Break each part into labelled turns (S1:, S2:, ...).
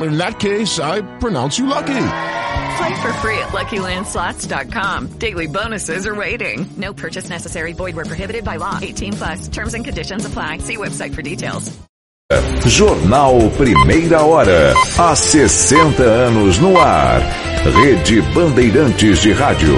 S1: In that case, I pronounce you lucky.
S2: Play for free at LuckyLandSlots.com. Daily bonuses are waiting. No purchase necessary. Void where prohibited by law. 18 plus. Terms and conditions apply. See website for details.
S3: Jornal Primeira Hora. Há 60 anos no ar. Rede Bandeirantes de Rádio.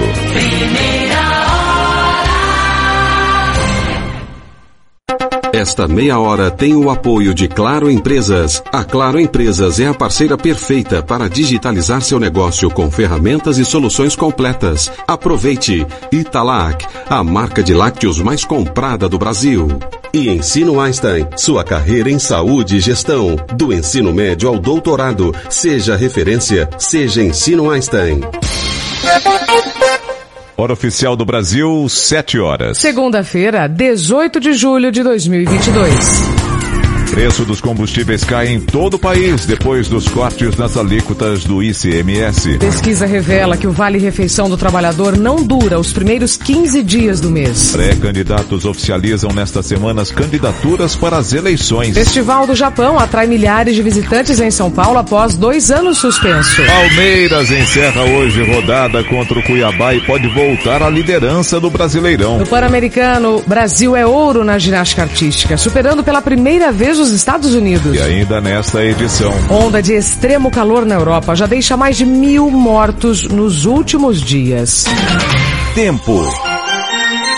S3: Esta meia hora tem o apoio de Claro Empresas. A Claro Empresas é a parceira perfeita para digitalizar seu negócio com ferramentas e soluções completas. Aproveite! Italac, a marca de lácteos mais comprada do Brasil. E Ensino Einstein, sua carreira em saúde e gestão. Do ensino médio ao doutorado. Seja referência, seja Ensino Einstein.
S4: Hora oficial do Brasil, 7 horas.
S5: Segunda-feira, 18 de julho de 2022.
S4: Preço dos combustíveis cai em todo o país depois dos cortes nas alíquotas do ICMS.
S5: Pesquisa revela que o Vale Refeição do Trabalhador não dura os primeiros 15 dias do mês.
S4: Pré-candidatos oficializam nesta semana as candidaturas para as eleições.
S5: Festival do Japão atrai milhares de visitantes em São Paulo após dois anos suspenso.
S4: Palmeiras encerra hoje rodada contra o Cuiabá e pode voltar à liderança do Brasileirão.
S5: No Pan-Americano, Brasil é ouro na ginástica artística, superando pela primeira vez os Estados Unidos.
S4: E ainda nesta edição.
S5: Onda de extremo calor na Europa já deixa mais de mil mortos nos últimos dias.
S4: Tempo.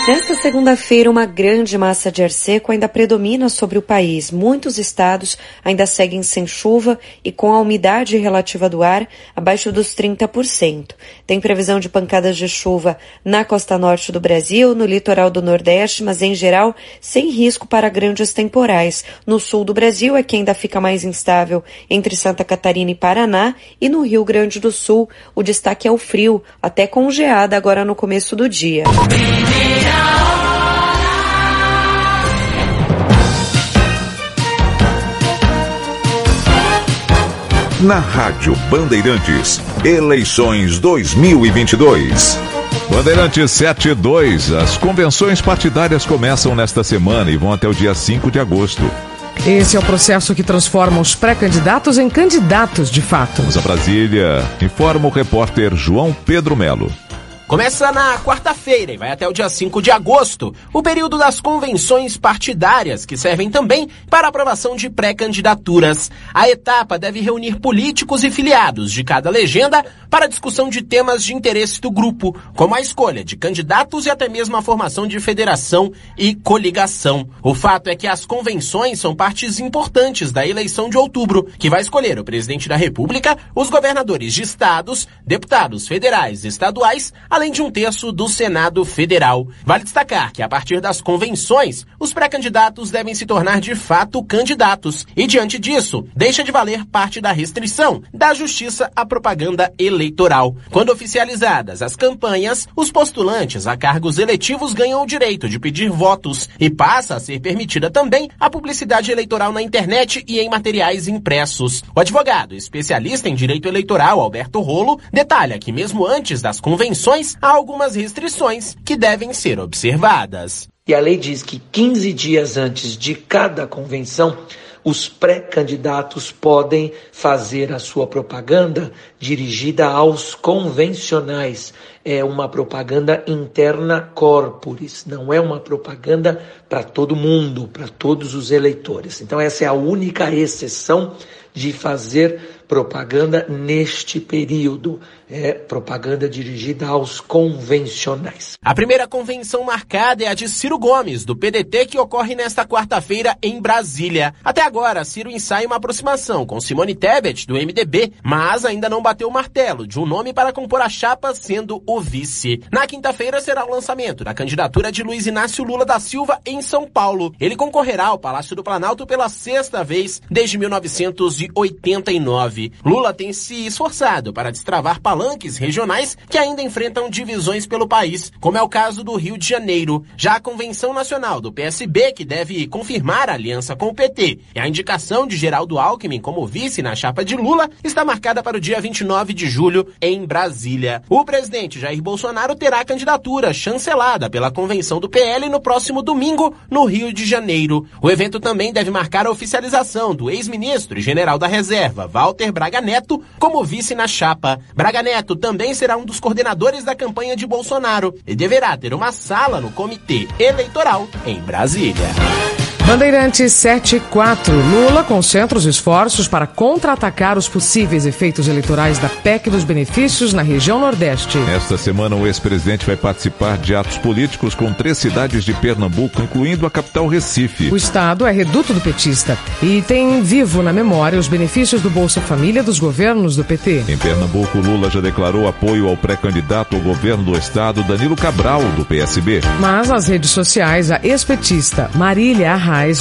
S6: Nesta segunda-feira, uma grande massa de ar seco ainda predomina sobre o país. Muitos estados ainda seguem sem chuva e com a umidade relativa do ar abaixo dos 30%. Tem previsão de pancadas de chuva na costa norte do Brasil, no litoral do Nordeste, mas em geral sem risco para grandes temporais. No sul do Brasil é que ainda fica mais instável entre Santa Catarina e Paraná e no Rio Grande do Sul o destaque é o frio, até com geada agora no começo do dia.
S3: Na Rádio Bandeirantes, eleições 2022.
S4: Bandeirantes 72. As convenções partidárias começam nesta semana e vão até o dia 5 de agosto.
S5: Esse é o processo que transforma os pré-candidatos em candidatos de fato.
S4: Vamos a Brasília. Informa o repórter João Pedro Melo.
S7: Começa na quarta-feira e vai até o dia 5 de agosto, o período das convenções partidárias, que servem também para aprovação de pré-candidaturas. A etapa deve reunir políticos e filiados de cada legenda para discussão de temas de interesse do grupo, como a escolha de candidatos e até mesmo a formação de federação e coligação. O fato é que as convenções são partes importantes da eleição de outubro, que vai escolher o presidente da República, os governadores de estados, deputados federais e estaduais, além de um terço do Senado Federal. Vale destacar que a partir das convenções, os pré-candidatos devem se tornar de fato candidatos e diante disso, deixa de valer parte da restrição da Justiça à propaganda eleitoral. Quando oficializadas as campanhas, os postulantes a cargos eletivos ganham o direito de pedir votos e passa a ser permitida também a publicidade eleitoral na internet e em materiais impressos. O advogado especialista em direito eleitoral, Alberto Rolo, detalha que mesmo antes das convenções, há algumas restrições que devem ser observadas.
S8: E a lei diz que 15 dias antes de cada convenção, os pré-candidatos podem fazer a sua propaganda dirigida aos convencionais é uma propaganda interna corporis, não é uma propaganda para todo mundo, para todos os eleitores. Então, essa é a única exceção de fazer propaganda neste período. É propaganda dirigida aos convencionais.
S7: A primeira convenção marcada é a de Ciro Gomes, do PDT, que ocorre nesta quarta-feira em Brasília. Até agora, Ciro ensaia uma aproximação com Simone Tebet, do MDB, mas ainda não bateu o martelo de um nome para compor a chapa, sendo o vice. Na quinta-feira será o lançamento da candidatura de Luiz Inácio Lula da Silva em São Paulo. Ele concorrerá ao Palácio do Planalto pela sexta vez desde 1989. Lula tem se esforçado para destravar palanques regionais que ainda enfrentam divisões pelo país, como é o caso do Rio de Janeiro. Já a Convenção Nacional do PSB, que deve confirmar a aliança com o PT, e a indicação de Geraldo Alckmin como vice na chapa de Lula, está marcada para o dia 29 de julho em Brasília. O presidente Jair Bolsonaro terá a candidatura chancelada pela Convenção do PL no próximo domingo, no Rio de Janeiro. O evento também deve marcar a oficialização do ex-ministro e general da Reserva, Walter Braga Neto como vice na chapa. Braga Neto também será um dos coordenadores da campanha de Bolsonaro e deverá ter uma sala no comitê eleitoral em Brasília.
S5: Bandeirantes 74. Lula concentra os esforços para contra-atacar os possíveis efeitos eleitorais da PEC dos benefícios na região Nordeste.
S4: Esta semana, o ex-presidente vai participar de atos políticos com três cidades de Pernambuco, incluindo a capital Recife.
S5: O estado é reduto do petista e tem vivo na memória os benefícios do Bolsa Família dos governos do PT.
S4: Em Pernambuco, Lula já declarou apoio ao pré-candidato ao governo do estado, Danilo Cabral, do PSB.
S5: Mas nas redes sociais, a ex-petista Marília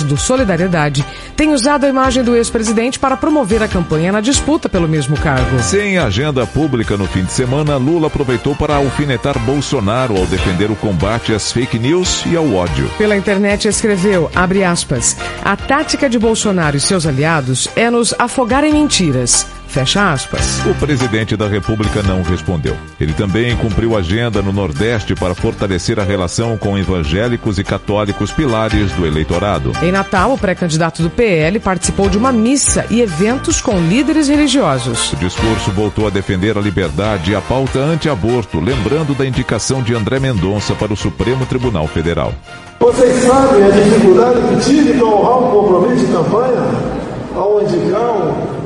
S5: Do Solidariedade tem usado a imagem do ex-presidente para promover a campanha na disputa pelo mesmo cargo.
S4: Sem agenda pública no fim de semana, Lula aproveitou para alfinetar Bolsonaro ao defender o combate às fake news e ao ódio.
S5: Pela internet escreveu, abre aspas, a tática de Bolsonaro e seus aliados é nos afogar em mentiras. Fecha aspas.
S4: O presidente da República não respondeu. Ele também cumpriu agenda no Nordeste para fortalecer a relação com evangélicos e católicos pilares do eleitorado.
S5: Em Natal, o pré-candidato do PL participou de uma missa e eventos com líderes religiosos.
S4: O discurso voltou a defender a liberdade e a pauta anti-aborto, lembrando da indicação de André Mendonça para o Supremo Tribunal Federal.
S9: Vocês sabem a dificuldade que tive para honrar um compromisso de campanha ao indicar um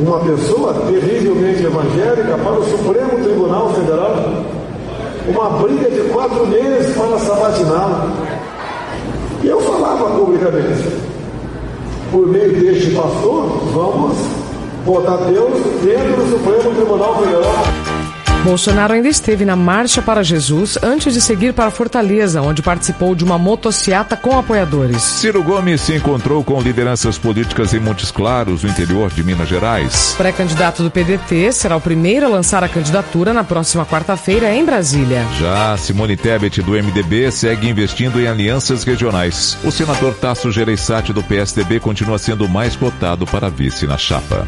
S9: uma pessoa terrivelmente evangélica para o Supremo Tribunal Federal. Uma briga de quatro meses para sabatiná-la. E eu falava publicamente, por meio deste pastor, vamos botar Deus dentro do Supremo Tribunal Federal.
S5: Bolsonaro ainda esteve na Marcha para Jesus antes de seguir para Fortaleza, onde participou de uma motociata com apoiadores.
S4: Ciro Gomes se encontrou com lideranças políticas em Montes Claros, no interior de Minas Gerais.
S5: Pré-candidato do PDT será o primeiro a lançar a candidatura na próxima quarta-feira em Brasília.
S4: Já Simone Tebet, do MDB, segue investindo em alianças regionais. O senador Tasso Gereissati, do PSDB, continua sendo mais cotado para vice na chapa.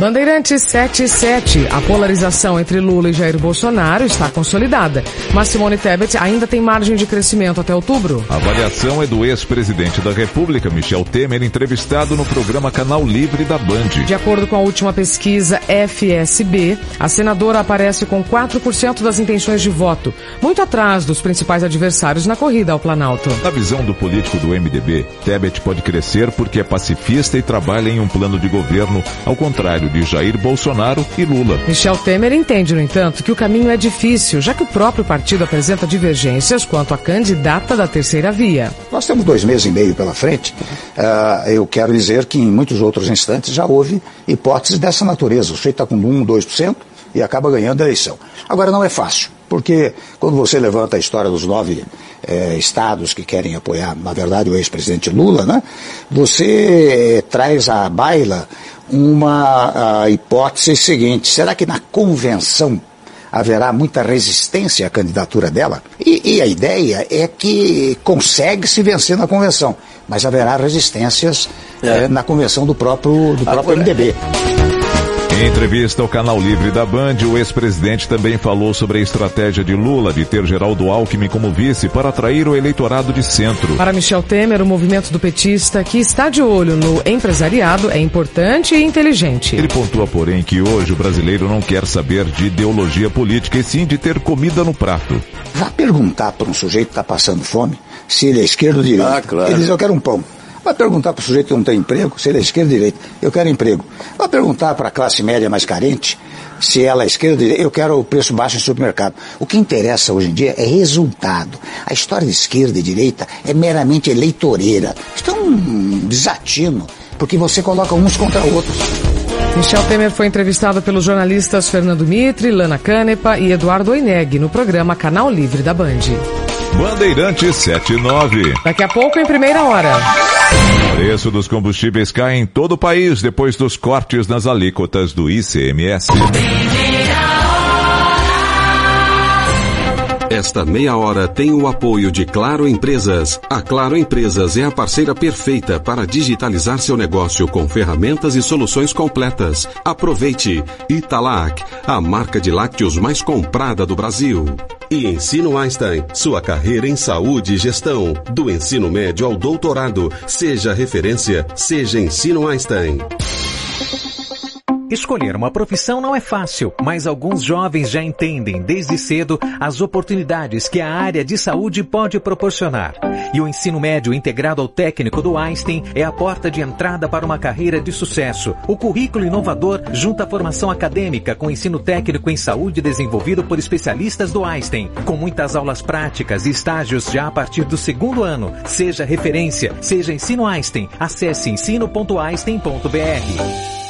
S5: Bandeirantes 77. A polarização entre Lula e Jair Bolsonaro está consolidada, mas Simone Tebet ainda tem margem de crescimento até outubro.
S4: A avaliação é do ex-presidente da República, Michel Temer, entrevistado no programa Canal Livre da Band.
S5: De acordo com a última pesquisa FSB, a senadora aparece com 4% das intenções de voto, muito atrás dos principais adversários na corrida ao Planalto.
S4: Na visão do político do MDB, Tebet pode crescer porque é pacifista e trabalha em um plano de governo, ao contrário de Jair Bolsonaro e Lula.
S5: Michel Temer entende, no entanto, que o caminho é difícil, já que o próprio partido apresenta divergências quanto à candidata da terceira via.
S10: Nós temos dois meses e meio pela frente. Uh, eu quero dizer que em muitos outros instantes já houve hipóteses dessa natureza. O sujeito está com 1, 2% e acaba ganhando a eleição. Agora, não é fácil, porque quando você levanta a história dos nove eh, estados que querem apoiar, na verdade, o ex-presidente Lula, né, você eh, traz à baila uma hipótese seguinte: será que na convenção haverá muita resistência à candidatura dela? E, e a ideia é que consegue se vencer na convenção, mas haverá resistências é. eh, na convenção do próprio, do próprio MDB.
S4: Em entrevista ao canal Livre da Band, o ex-presidente também falou sobre a estratégia de Lula de ter Geraldo Alckmin como vice para atrair o eleitorado de centro.
S5: Para Michel Temer, o movimento do petista, que está de olho no empresariado, é importante e inteligente.
S4: Ele pontua, porém, que hoje o brasileiro não quer saber de ideologia política e sim de ter comida no prato.
S10: Vá perguntar para um sujeito que está passando fome se ele é esquerdo ou direito.
S11: Ah, claro.
S10: Ele diz, eu quero um pão. Vai perguntar para o sujeito que não tem emprego se ele é esquerda ou direita. Eu quero emprego. Vai perguntar para a classe média mais carente se ela é esquerda ou direita. Eu quero o preço baixo no supermercado. O que interessa hoje em dia é resultado. A história de esquerda e direita é meramente eleitoreira. Isso é um desatino, porque você coloca uns contra outros.
S5: Michel Temer foi entrevistado pelos jornalistas Fernando Mitre, Lana Canepa e Eduardo Oineg no programa Canal Livre da Band.
S4: Bandeirante 79.
S5: Daqui a pouco em primeira hora.
S4: O preço dos combustíveis cai em todo o país depois dos cortes nas alíquotas do ICMS.
S3: Esta meia hora tem o apoio de Claro Empresas. A Claro Empresas é a parceira perfeita para digitalizar seu negócio com ferramentas e soluções completas. Aproveite Italac, a marca de lácteos mais comprada do Brasil. E Ensino Einstein, sua carreira em saúde e gestão. Do ensino médio ao doutorado. Seja referência, seja Ensino Einstein.
S12: Escolher uma profissão não é fácil, mas alguns jovens já entendem desde cedo as oportunidades que a área de saúde pode proporcionar. E o ensino médio integrado ao técnico do Einstein é a porta de entrada para uma carreira de sucesso. O currículo inovador junta a formação acadêmica com ensino técnico em saúde desenvolvido por especialistas do Einstein, com muitas aulas práticas e estágios já a partir do segundo ano. Seja referência, seja ensino Einstein. Acesse ensino.einstein.br.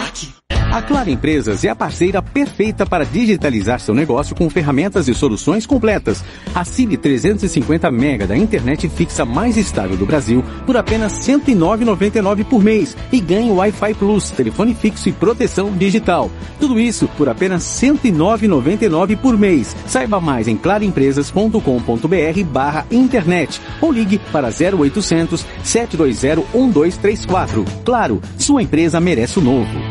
S13: A Claro Empresas é a parceira perfeita para digitalizar seu negócio com ferramentas e soluções completas. Assine 350 mega da internet fixa mais estável do Brasil por apenas R$ 109,99 por mês e ganhe Wi-Fi Plus, telefone fixo e proteção digital. Tudo isso por apenas R$ 109,99 por mês. Saiba mais em claroempresas.com.br barra internet ou ligue para 0800 720 1234. Claro, sua empresa merece o novo.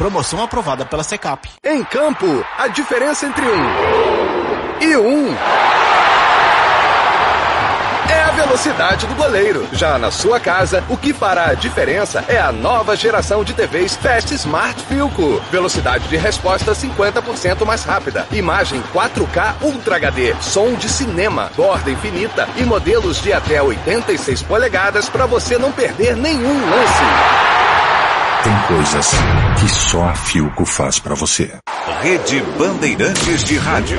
S7: Promoção aprovada pela Secap.
S14: Em campo, a diferença entre um e um é a velocidade do goleiro. Já na sua casa, o que fará a diferença é a nova geração de TVs Fast Smart Filco. Velocidade de resposta 50% mais rápida. Imagem 4K Ultra HD. Som de cinema, borda infinita e modelos de até 86 polegadas para você não perder nenhum lance.
S15: Tem coisas que só a Filco faz para você.
S16: Rede Bandeirantes de Rádio.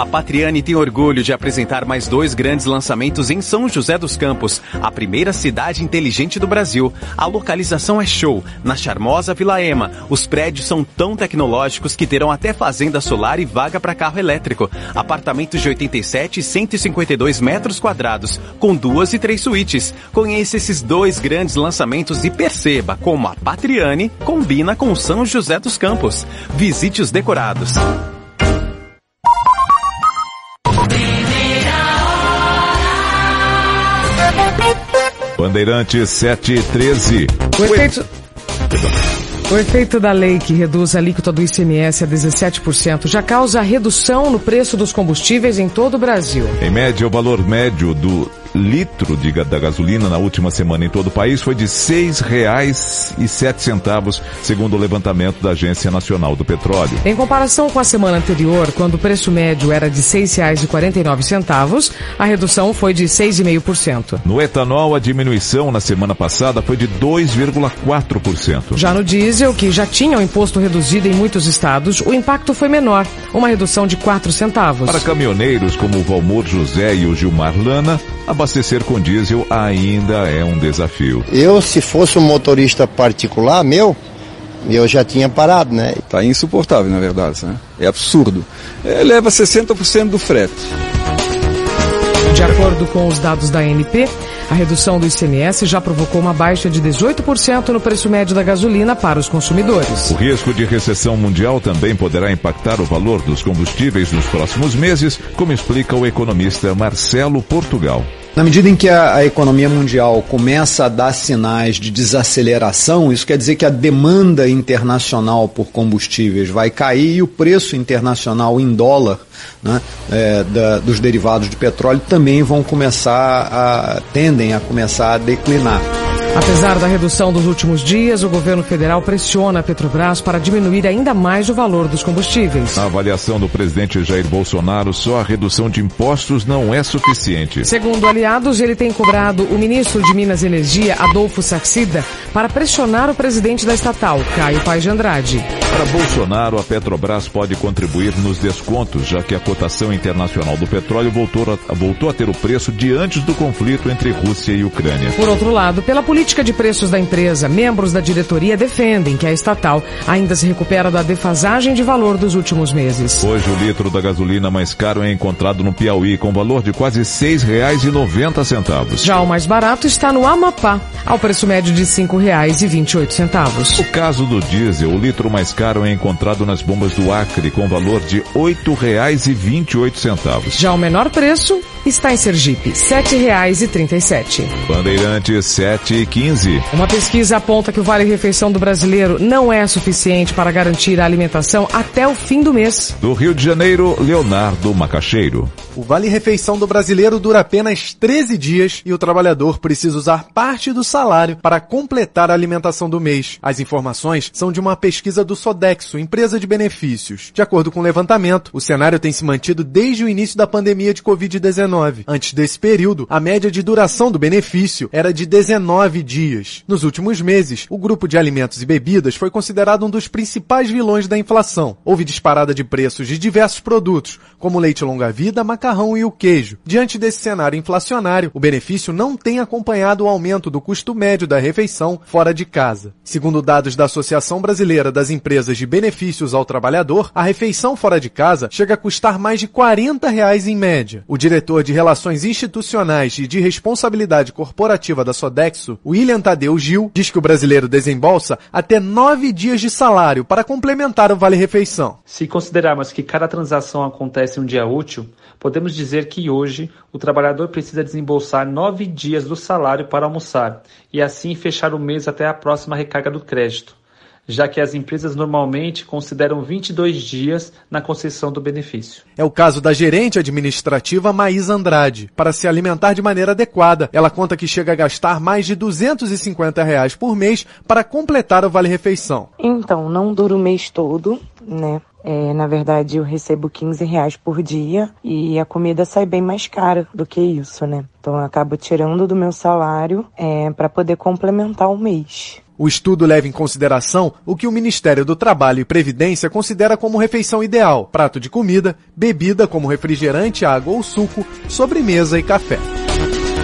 S13: A Patriani tem orgulho de apresentar mais dois grandes lançamentos em São José dos Campos, a primeira cidade inteligente do Brasil. A localização é show, na charmosa Vila Ema. Os prédios são tão tecnológicos que terão até fazenda solar e vaga para carro elétrico. Apartamentos de 87 e 152 metros quadrados, com duas e três suítes. Conheça esses dois grandes lançamentos e perceba como a Patriani combina com São José dos Campos. Visite os decorados.
S4: Bandeirante 713.
S5: O efeito... O efeito da lei que reduz a alíquota do ICMS a 17% já causa redução no preço dos combustíveis em todo o Brasil.
S4: Em média, o valor médio do litro de, da gasolina na última semana em todo o país foi de R$ 6,07, segundo o levantamento da Agência Nacional do Petróleo.
S5: Em comparação com a semana anterior, quando o preço médio era de R$ 6,49, a redução foi de 6,5%.
S4: No etanol, a diminuição na semana passada foi de 2,4%.
S5: Já no diesel, que já tinha o imposto reduzido em muitos estados, o impacto foi menor, uma redução de 4 centavos.
S4: Para caminhoneiros como o Valmor José e o Gilmar Lana, abastecer com diesel ainda é um desafio.
S17: Eu, se fosse um motorista particular meu, eu já tinha parado, né?
S18: Tá insuportável, na verdade, né? É absurdo. É, leva 60% do frete.
S5: De acordo com os dados da ANP, a redução do ICMS já provocou uma baixa de 18% no preço médio da gasolina para os consumidores.
S4: O risco de recessão mundial também poderá impactar o valor dos combustíveis nos próximos meses, como explica o economista Marcelo Portugal.
S19: Na medida em que a, a, economia mundial começa a dar sinais de desaceleração, isso quer dizer que a demanda internacional por combustíveis vai cair e o preço internacional em dólar né, é, da, dos derivados de petróleo também vão começar a tendem a começar a declinar.
S5: Apesar da redução dos últimos dias, o governo federal pressiona a Petrobras para diminuir ainda mais o valor dos combustíveis.
S4: Na avaliação do presidente Jair Bolsonaro, só a redução de impostos não é suficiente.
S5: Segundo aliados, ele tem cobrado o ministro de Minas e Energia, Adolfo Saxida, para pressionar o presidente da estatal, Caio Paes de Andrade.
S4: Para Bolsonaro, a Petrobras pode contribuir nos descontos, já que a cotação internacional do petróleo voltou a, voltou a ter o preço de antes do conflito entre Rússia e Ucrânia.
S5: Por outro lado, pela política política de preços da empresa, membros da diretoria defendem que a estatal ainda se recupera da defasagem de valor dos últimos meses.
S4: Hoje o litro da gasolina mais caro é encontrado no Piauí com valor de quase R$ 6,90.
S5: Já o mais barato está no Amapá, ao preço médio de R$ 5,28.
S4: O caso do diesel, o litro mais caro é encontrado nas bombas do Acre com valor de R$ 8,28.
S5: Já o menor preço está em Sergipe, R$ 7,37.
S4: Bandeirantes 7 e 15.
S5: Uma pesquisa aponta que o Vale Refeição do brasileiro não é suficiente para garantir a alimentação até o fim do mês.
S4: Do Rio de Janeiro, Leonardo Macaxeiro.
S20: O Vale Refeição do brasileiro dura apenas 13 dias e o trabalhador precisa usar parte do salário para completar a alimentação do mês. As informações são de uma pesquisa do Sodexo, empresa de benefícios. De acordo com o levantamento, o cenário tem se mantido desde o início da pandemia de Covid-19. Antes desse período, a média de duração do benefício era de 19 dias. Nos últimos meses, o grupo de alimentos e bebidas foi considerado um dos principais vilões da inflação. Houve disparada de preços de diversos produtos, como leite longa-vida, macarrão e o queijo. Diante desse cenário inflacionário, o benefício não tem acompanhado o aumento do custo médio da refeição fora de casa. Segundo dados da Associação Brasileira das Empresas de Benefícios ao Trabalhador, a refeição fora de casa chega a custar mais de 40 reais em média. O diretor de Relações Institucionais e de Responsabilidade Corporativa da Sodexo, William Tadeu Gil, diz que o brasileiro desembolsa até nove dias de salário para complementar o vale-refeição.
S21: Se considerarmos que cada transação acontece um dia útil, podemos dizer que hoje o trabalhador precisa desembolsar nove dias do salário para almoçar e assim fechar o mês até a próxima recarga do crédito, já que as empresas normalmente consideram 22 dias na concessão do benefício.
S20: É o caso da gerente administrativa Maísa Andrade. Para se alimentar de maneira adequada, ela conta que chega a gastar mais de 250 reais por mês para completar o vale-refeição.
S22: Então, não dura o mês todo, né? É, na verdade, eu recebo 15 reais por dia e a comida sai bem mais cara do que isso, né? Então, eu acabo tirando do meu salário é, para poder complementar o mês.
S20: O estudo leva em consideração o que o Ministério do Trabalho e Previdência considera como refeição ideal: prato de comida, bebida como refrigerante, água ou suco, sobremesa e café.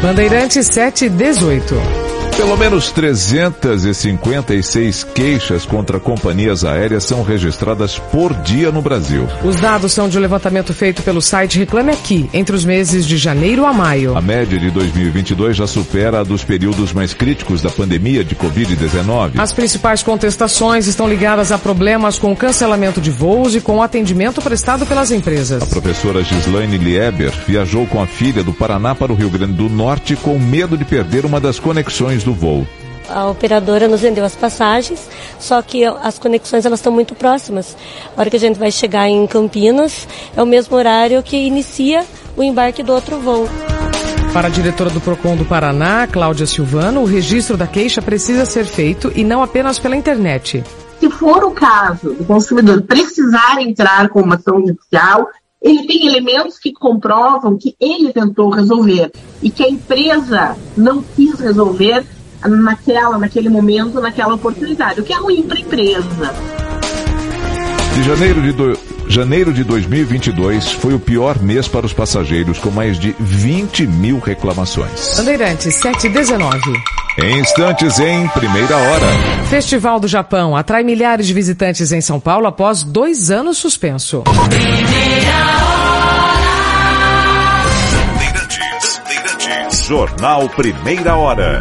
S5: Bandeirantes 718.
S4: Pelo menos 356 queixas contra companhias aéreas são registradas por dia no Brasil.
S5: Os dados são de um levantamento feito pelo site Reclame Aqui, entre os meses de janeiro a maio.
S4: A média de 2022 já supera a dos períodos mais críticos da pandemia de Covid-19.
S5: As principais contestações estão ligadas a problemas com o cancelamento de voos e com o atendimento prestado pelas empresas.
S4: A professora Gislaine Lieber viajou com a filha do Paraná para o Rio Grande do Norte com medo de perder uma das conexões do voo.
S23: A operadora nos vendeu as passagens, só que as conexões elas estão muito próximas. A hora que a gente vai chegar em Campinas, é o mesmo horário que inicia o embarque do outro voo.
S5: Para a diretora do PROCON do Paraná, Cláudia Silvano, o registro da queixa precisa ser feito e não apenas pela internet.
S24: Se for o caso do consumidor precisar entrar com uma ação judicial, ele tem elementos que comprovam que ele tentou resolver e que a empresa não quis resolver naquela, naquele momento, naquela oportunidade, o que é ruim para a empresa.
S4: De janeiro de, do... janeiro de 2022 foi o pior mês para os passageiros, com mais de 20 mil reclamações.
S5: Bandeirantes 719.
S4: Em instantes, em primeira hora.
S5: Festival do Japão atrai milhares de visitantes em São Paulo após dois anos suspenso.
S25: Bandeirantes, Bandeirantes.
S4: Jornal Primeira Hora.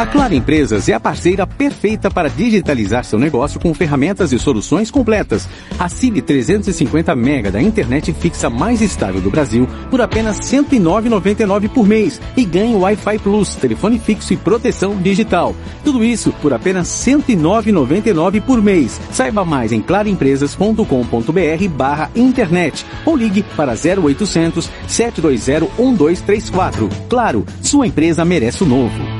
S13: A Claro Empresas é a parceira perfeita para digitalizar seu negócio com ferramentas e soluções completas. Assine 350 mega da internet fixa mais estável do Brasil por apenas R$ 109,99 por mês e ganhe Wi-Fi Plus, telefone fixo e proteção digital. Tudo isso por apenas R$ 109,99 por mês. Saiba mais em claroempresas.com.br barra internet ou ligue para 0800 720 1234. Claro, sua empresa merece o novo.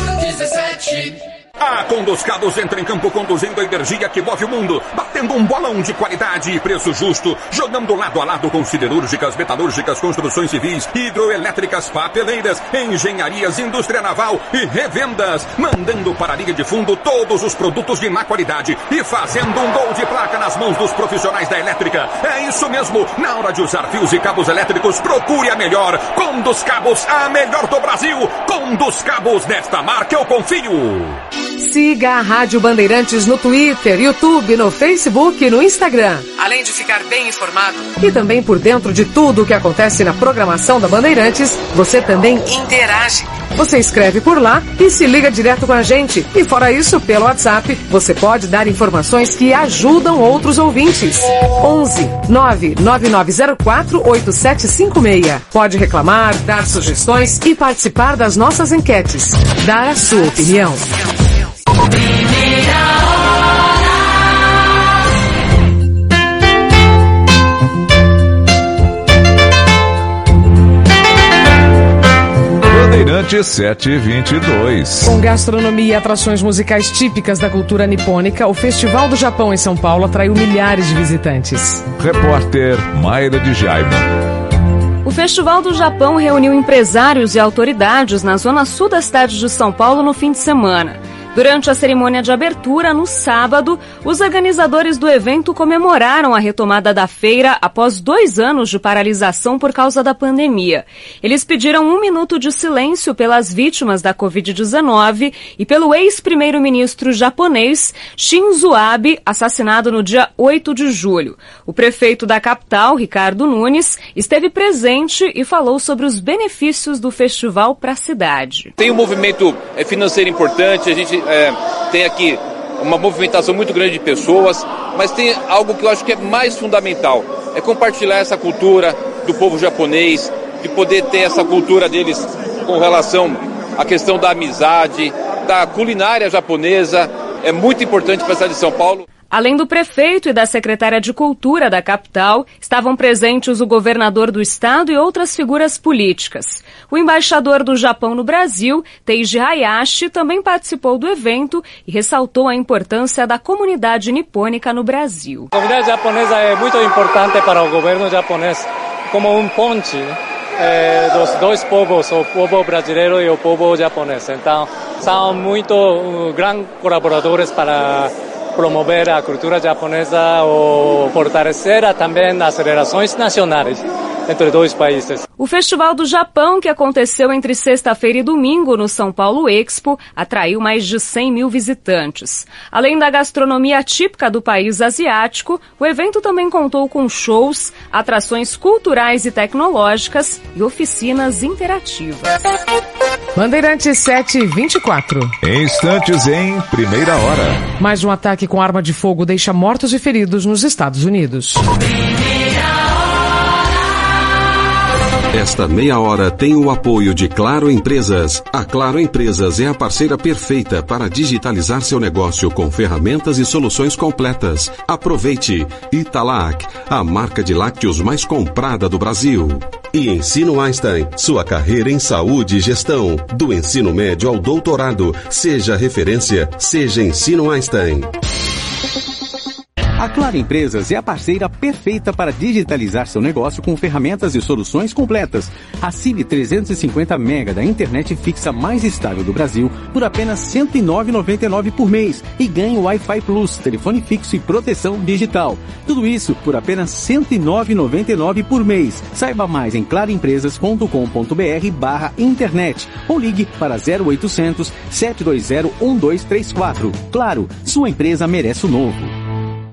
S26: Euro 17. A Condoscados entra em campo conduzindo a energia que move o mundo, um bolão de qualidade e preço justo, jogando lado a lado com siderúrgicas, metalúrgicas, construções civis, hidroelétricas, papeleiras, engenharias, indústria naval e revendas, mandando para a linha de fundo todos os produtos de má qualidade e fazendo um gol de placa nas mãos dos profissionais da elétrica. É isso mesmo, na hora de usar fios e cabos elétricos, procure a melhor. Condos Cabos, a melhor do Brasil. Condos Cabos, nesta marca eu confio.
S5: Siga a Rádio Bandeirantes no Twitter, YouTube, no Facebook e no Instagram.
S27: Além de ficar bem informado
S5: e também por dentro de tudo o que acontece na programação da Bandeirantes, você também
S27: interage.
S5: Você escreve por lá e se liga direto com a gente. E fora isso, pelo WhatsApp, você pode dar informações que ajudam outros ouvintes. 11 99904 8756. Pode reclamar, dar sugestões e participar das nossas enquetes. Dar a sua opinião.
S26: Primeira
S4: Bandeirantes 722.
S5: Com gastronomia e atrações musicais típicas da cultura nipônica, o Festival do Japão em São Paulo atraiu milhares de visitantes.
S4: Repórter Mayra de Jaime.
S28: O Festival do Japão reuniu empresários e autoridades na zona sul da cidade de São Paulo no fim de semana. Durante a cerimônia de abertura, no sábado, os organizadores do evento comemoraram a retomada da feira após dois anos de paralisação por causa da pandemia. Eles pediram um minuto de silêncio pelas vítimas da Covid-19 e pelo ex-primeiro-ministro japonês Shinzo Abe, assassinado no dia 8 de julho. O prefeito da capital, Ricardo Nunes, esteve presente e falou sobre os benefícios do festival para a cidade.
S29: Tem um movimento financeiro importante, a gente
S30: é, tem aqui uma movimentação muito grande de pessoas, mas tem algo que eu acho que é mais fundamental, é compartilhar essa cultura do povo japonês, de poder ter essa cultura deles com relação à questão da amizade, da culinária japonesa, é muito importante para a cidade de São Paulo.
S28: Além do prefeito e da secretária de Cultura da capital, estavam presentes o governador do estado e outras figuras políticas. O embaixador do Japão no Brasil, Teiji Hayashi, também participou do evento e ressaltou a importância da comunidade nipônica no Brasil.
S31: A comunidade japonesa é muito importante para o governo japonês como um ponte eh, dos dois povos, o povo brasileiro e o povo japonês. Então, são muito uh, grandes colaboradores para promover a cultura japonesa ou fortalecer também as relações nacionais entre dois países.
S28: O Festival do Japão, que aconteceu entre sexta-feira e domingo no São Paulo Expo, atraiu mais de 100 mil visitantes. Além da gastronomia típica do país asiático, o evento também contou com shows, atrações culturais e tecnológicas e oficinas interativas.
S5: Bandeirantes 724.
S4: Instantes em primeira hora.
S5: Mais um ataque com arma de fogo deixa mortos e feridos nos Estados Unidos.
S3: Esta meia hora tem o apoio de Claro Empresas. A Claro Empresas é a parceira perfeita para digitalizar seu negócio com ferramentas e soluções completas. Aproveite! Italac, a marca de lácteos mais comprada do Brasil. E Ensino Einstein, sua carreira em saúde e gestão. Do ensino médio ao doutorado. Seja referência, seja Ensino Einstein.
S13: A Claro Empresas é a parceira perfeita para digitalizar seu negócio com ferramentas e soluções completas. Assine 350 mega da internet fixa mais estável do Brasil por apenas R$ 109,99 por mês e ganhe Wi-Fi Plus, telefone fixo e proteção digital. Tudo isso por apenas R$ 109,99 por mês. Saiba mais em claroempresas.com.br barra internet ou ligue para 0800 720 1234. Claro, sua empresa merece o novo.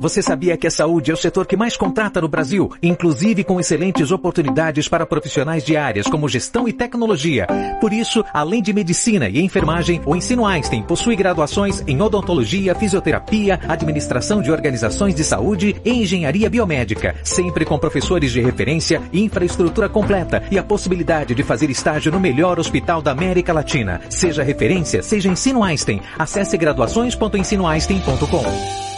S12: Você sabia que a saúde é o setor que mais contrata no Brasil, inclusive com excelentes oportunidades para profissionais de áreas como gestão e tecnologia. Por isso, além de medicina e enfermagem, o Ensino Einstein possui graduações em odontologia, fisioterapia, administração de organizações de saúde e engenharia biomédica, sempre com professores de referência, infraestrutura completa e a possibilidade de fazer estágio no melhor hospital da América Latina. Seja referência, seja Ensino Einstein. Acesse graduações.ensinoeinstein.com.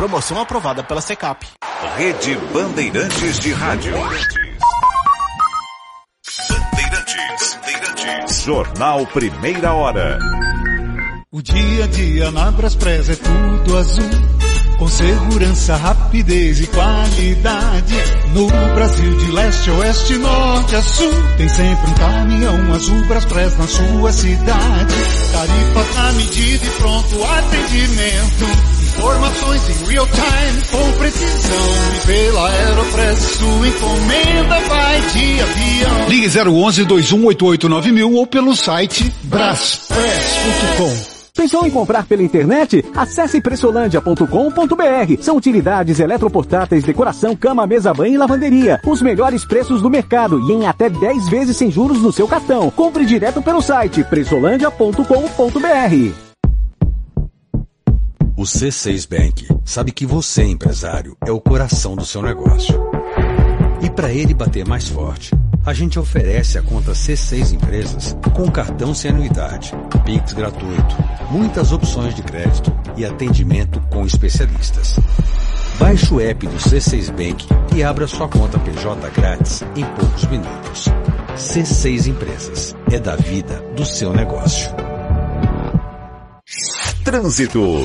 S32: Promoção aprovada pela Secap.
S4: Rede Bandeirantes de Rádio. Bandeirantes, Bandeirantes. Jornal Primeira Hora.
S33: O dia a dia na Braspress é tudo azul. Com segurança, rapidez e qualidade. No Brasil de leste a oeste, norte a sul. Tem sempre um caminhão azul Braspress na sua cidade. Tarifa na medida e pronto atendimento. Informações em real time, com precisão. E pela Aeropress, sua encomenda vai de avião.
S34: Ligue 011 2188 mil ou pelo site braspress.com.
S13: Pensou em comprar pela internet? Acesse pressolândia.com.br. São utilidades eletroportáteis, decoração, cama, mesa, banho e lavanderia. Os melhores preços do mercado e em até 10 vezes sem juros no seu cartão. Compre direto pelo site pressolândia.com.br.
S29: O C6 Bank sabe que você, empresário, é o coração do seu negócio. E para ele bater mais forte, a gente oferece a conta C6 Empresas com cartão sem anuidade, Pix gratuito, muitas opções de crédito e atendimento com especialistas. Baixe o app do C6 Bank e abra sua conta PJ grátis em poucos minutos. C6 Empresas é da vida do seu negócio.
S4: Trânsito.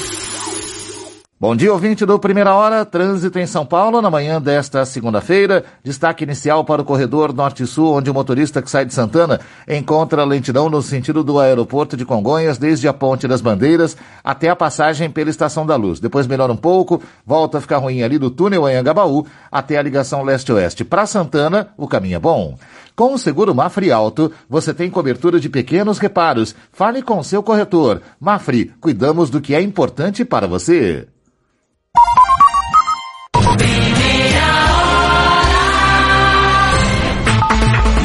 S35: Bom dia, ouvinte do Primeira Hora, trânsito em São Paulo na manhã desta segunda-feira. Destaque inicial para o corredor Norte-Sul, onde o motorista que sai de Santana encontra lentidão no sentido do aeroporto de Congonhas, desde a Ponte das Bandeiras até a passagem pela Estação da Luz. Depois melhora um pouco, volta a ficar ruim ali do túnel Anhangabaú até a ligação leste-oeste. Para Santana, o caminho é bom. Com o seguro Mafri Alto, você tem cobertura de pequenos reparos. Fale com seu corretor. Mafri, cuidamos do que é importante para você.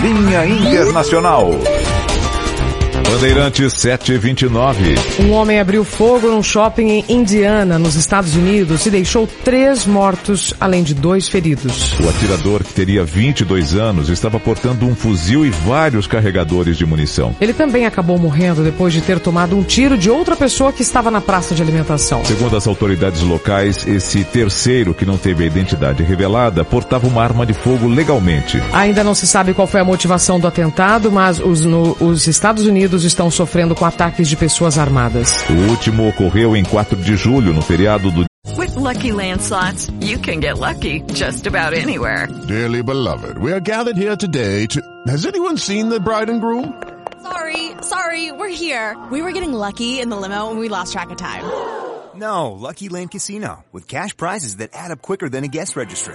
S4: Linha Internacional. Bandeirantes 729.
S5: Um homem abriu fogo num shopping em Indiana, nos Estados Unidos, e deixou três mortos, além de dois feridos.
S4: O atirador, que teria 22 anos, estava portando um fuzil e vários carregadores de munição.
S5: Ele também acabou morrendo depois de ter tomado um tiro de outra pessoa que estava na praça de alimentação.
S4: Segundo as autoridades locais, esse terceiro, que não teve a identidade revelada, portava uma arma de fogo legalmente.
S5: Ainda não se sabe qual foi a motivação do atentado, mas os, no, os Estados Unidos estão sofrendo com ataques de pessoas armadas.
S4: O último ocorreu em 4 de julho, no feriado do
S2: With lucky landslots, you can get lucky just about anywhere.
S1: Dearly beloved, we are gathered here today to. Has anyone seen the bride and groom?
S36: Sorry, sorry, we're here. We were getting lucky in the limo and we lost track of time.
S37: No, Lucky Land Casino, with cash prizes that add up quicker than a guest registry.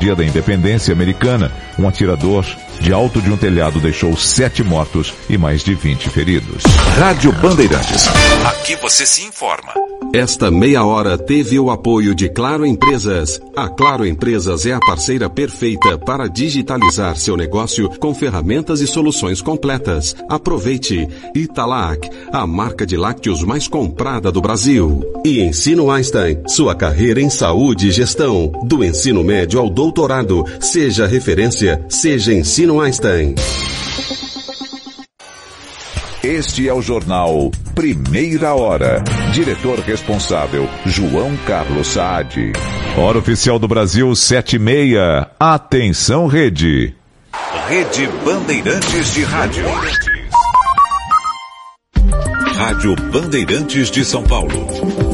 S4: Dia da Independência Americana, um atirador de alto de um telhado deixou sete mortos e mais de 20 feridos. Rádio Bandeirantes.
S38: Aqui você se informa.
S3: Esta meia hora teve o apoio de Claro Empresas. A Claro Empresas é a parceira perfeita para digitalizar seu negócio com ferramentas e soluções completas. Aproveite Italac, a marca de lácteos mais comprada do Brasil. E Ensino Einstein, sua carreira em saúde e gestão, do ensino médio ao doutorado. Seja referência, seja Ensino Einstein.
S4: Este é o jornal Primeira Hora. Diretor responsável, João Carlos Saad. Hora oficial do Brasil, 7 e meia. Atenção, rede.
S38: Rede Bandeirantes de Rádio. Rádio Bandeirantes de São Paulo.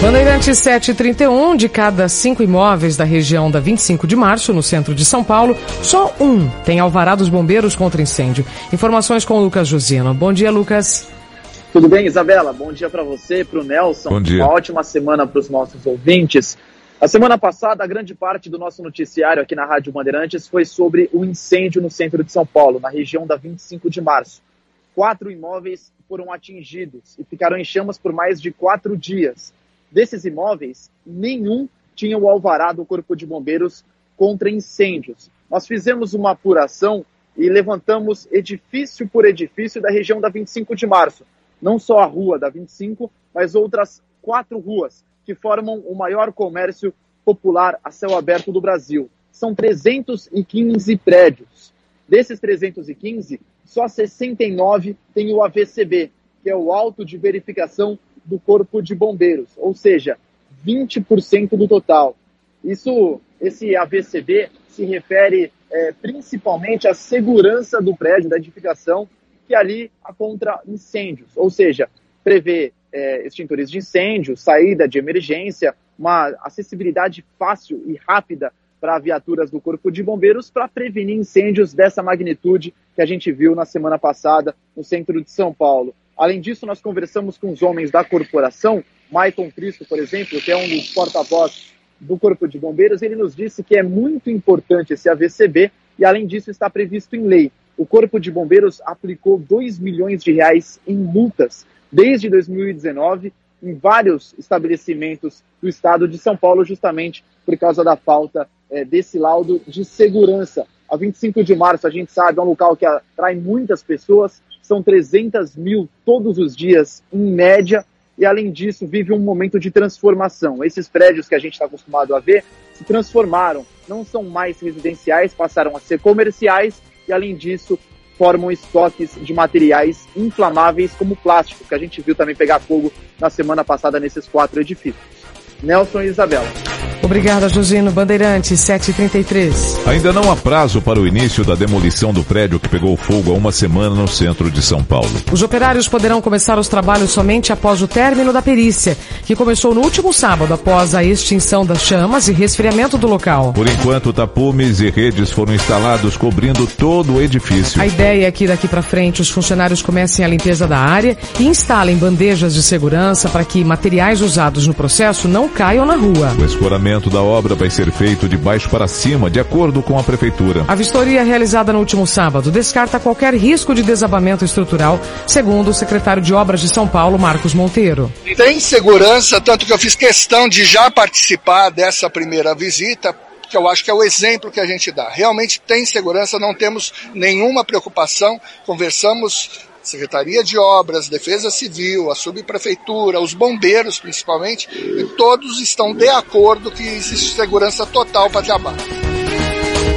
S5: Bandeirantes 731, de cada cinco imóveis da região da 25 de março, no centro de São Paulo, só um tem alvará dos bombeiros contra incêndio. Informações com o Lucas Josino. Bom dia, Lucas.
S39: Tudo bem, Isabela? Bom dia para você, para o Nelson.
S4: Bom dia.
S39: Uma ótima semana para os nossos ouvintes. A semana passada, a grande parte do nosso noticiário aqui na Rádio Bandeirantes foi sobre o incêndio no centro de São Paulo, na região da 25 de março. Quatro imóveis foram atingidos e ficaram em chamas por mais de quatro dias. Desses imóveis, nenhum tinha o alvará do Corpo de Bombeiros contra incêndios. Nós fizemos uma apuração e levantamos edifício por edifício da região da 25 de março. Não só a rua da 25, mas outras quatro ruas que formam o maior comércio popular a céu aberto do Brasil. São 315 prédios. Desses 315, só 69 tem o AVCB, que é o auto de verificação do Corpo de Bombeiros, ou seja, 20% do total. Isso, esse AVCB se refere é, principalmente à segurança do prédio, da edificação, que ali há contra incêndios, ou seja, prevê é, extintores de incêndio, saída de emergência, uma acessibilidade fácil e rápida para viaturas do Corpo de Bombeiros para prevenir incêndios dessa magnitude que a gente viu na semana passada no centro de São Paulo. Além disso, nós conversamos com os homens da corporação, Maicon Cristo, por exemplo, que é um dos porta-voz do Corpo de Bombeiros, ele nos disse que é muito importante esse AVCB e, além disso, está previsto em lei. o Corpo de Bombeiros aplicou 2 milhões de reais em multas desde 2019 em vários estabelecimentos do estado de São Paulo, justamente por causa da falta é, desse laudo de segurança. A 25 de março, a gente sabe, é um local que atrai muitas pessoas, são 300 mil todos os dias, em média, e além disso, vive um momento de transformação. Esses prédios que a gente está acostumado a ver se transformaram, não são mais residenciais, passaram a ser comerciais, e além disso, formam estoques de materiais inflamáveis como plástico, que a gente viu também pegar fogo na semana passada nesses quatro edifícios. Nelson e Isabela.
S5: Obrigada, Josino. Bandeirante, 733.
S4: Ainda não há prazo para o início da demolição do prédio que pegou fogo há uma semana no centro de São Paulo.
S5: Os operários poderão começar os trabalhos somente após o término da perícia, que começou no último sábado após a extinção das chamas e resfriamento do local.
S4: Por enquanto, tapumes e redes foram instalados cobrindo todo o edifício.
S5: A ideia é que daqui para frente os funcionários comecem a limpeza da área e instalem bandejas de segurança para que materiais usados no processo não caiam na rua.
S4: O escoramento da obra vai ser feito de baixo para cima, de acordo com a prefeitura.
S5: A vistoria realizada no último sábado descarta qualquer risco de desabamento estrutural, segundo o secretário de Obras de São Paulo, Marcos Monteiro.
S40: Tem segurança, tanto que eu fiz questão de já participar dessa primeira visita, que eu acho que é o exemplo que a gente dá. Realmente tem segurança, não temos nenhuma preocupação. Conversamos Secretaria de Obras, Defesa Civil, a Subprefeitura, os bombeiros principalmente, e todos estão de acordo que existe segurança total para trabalho.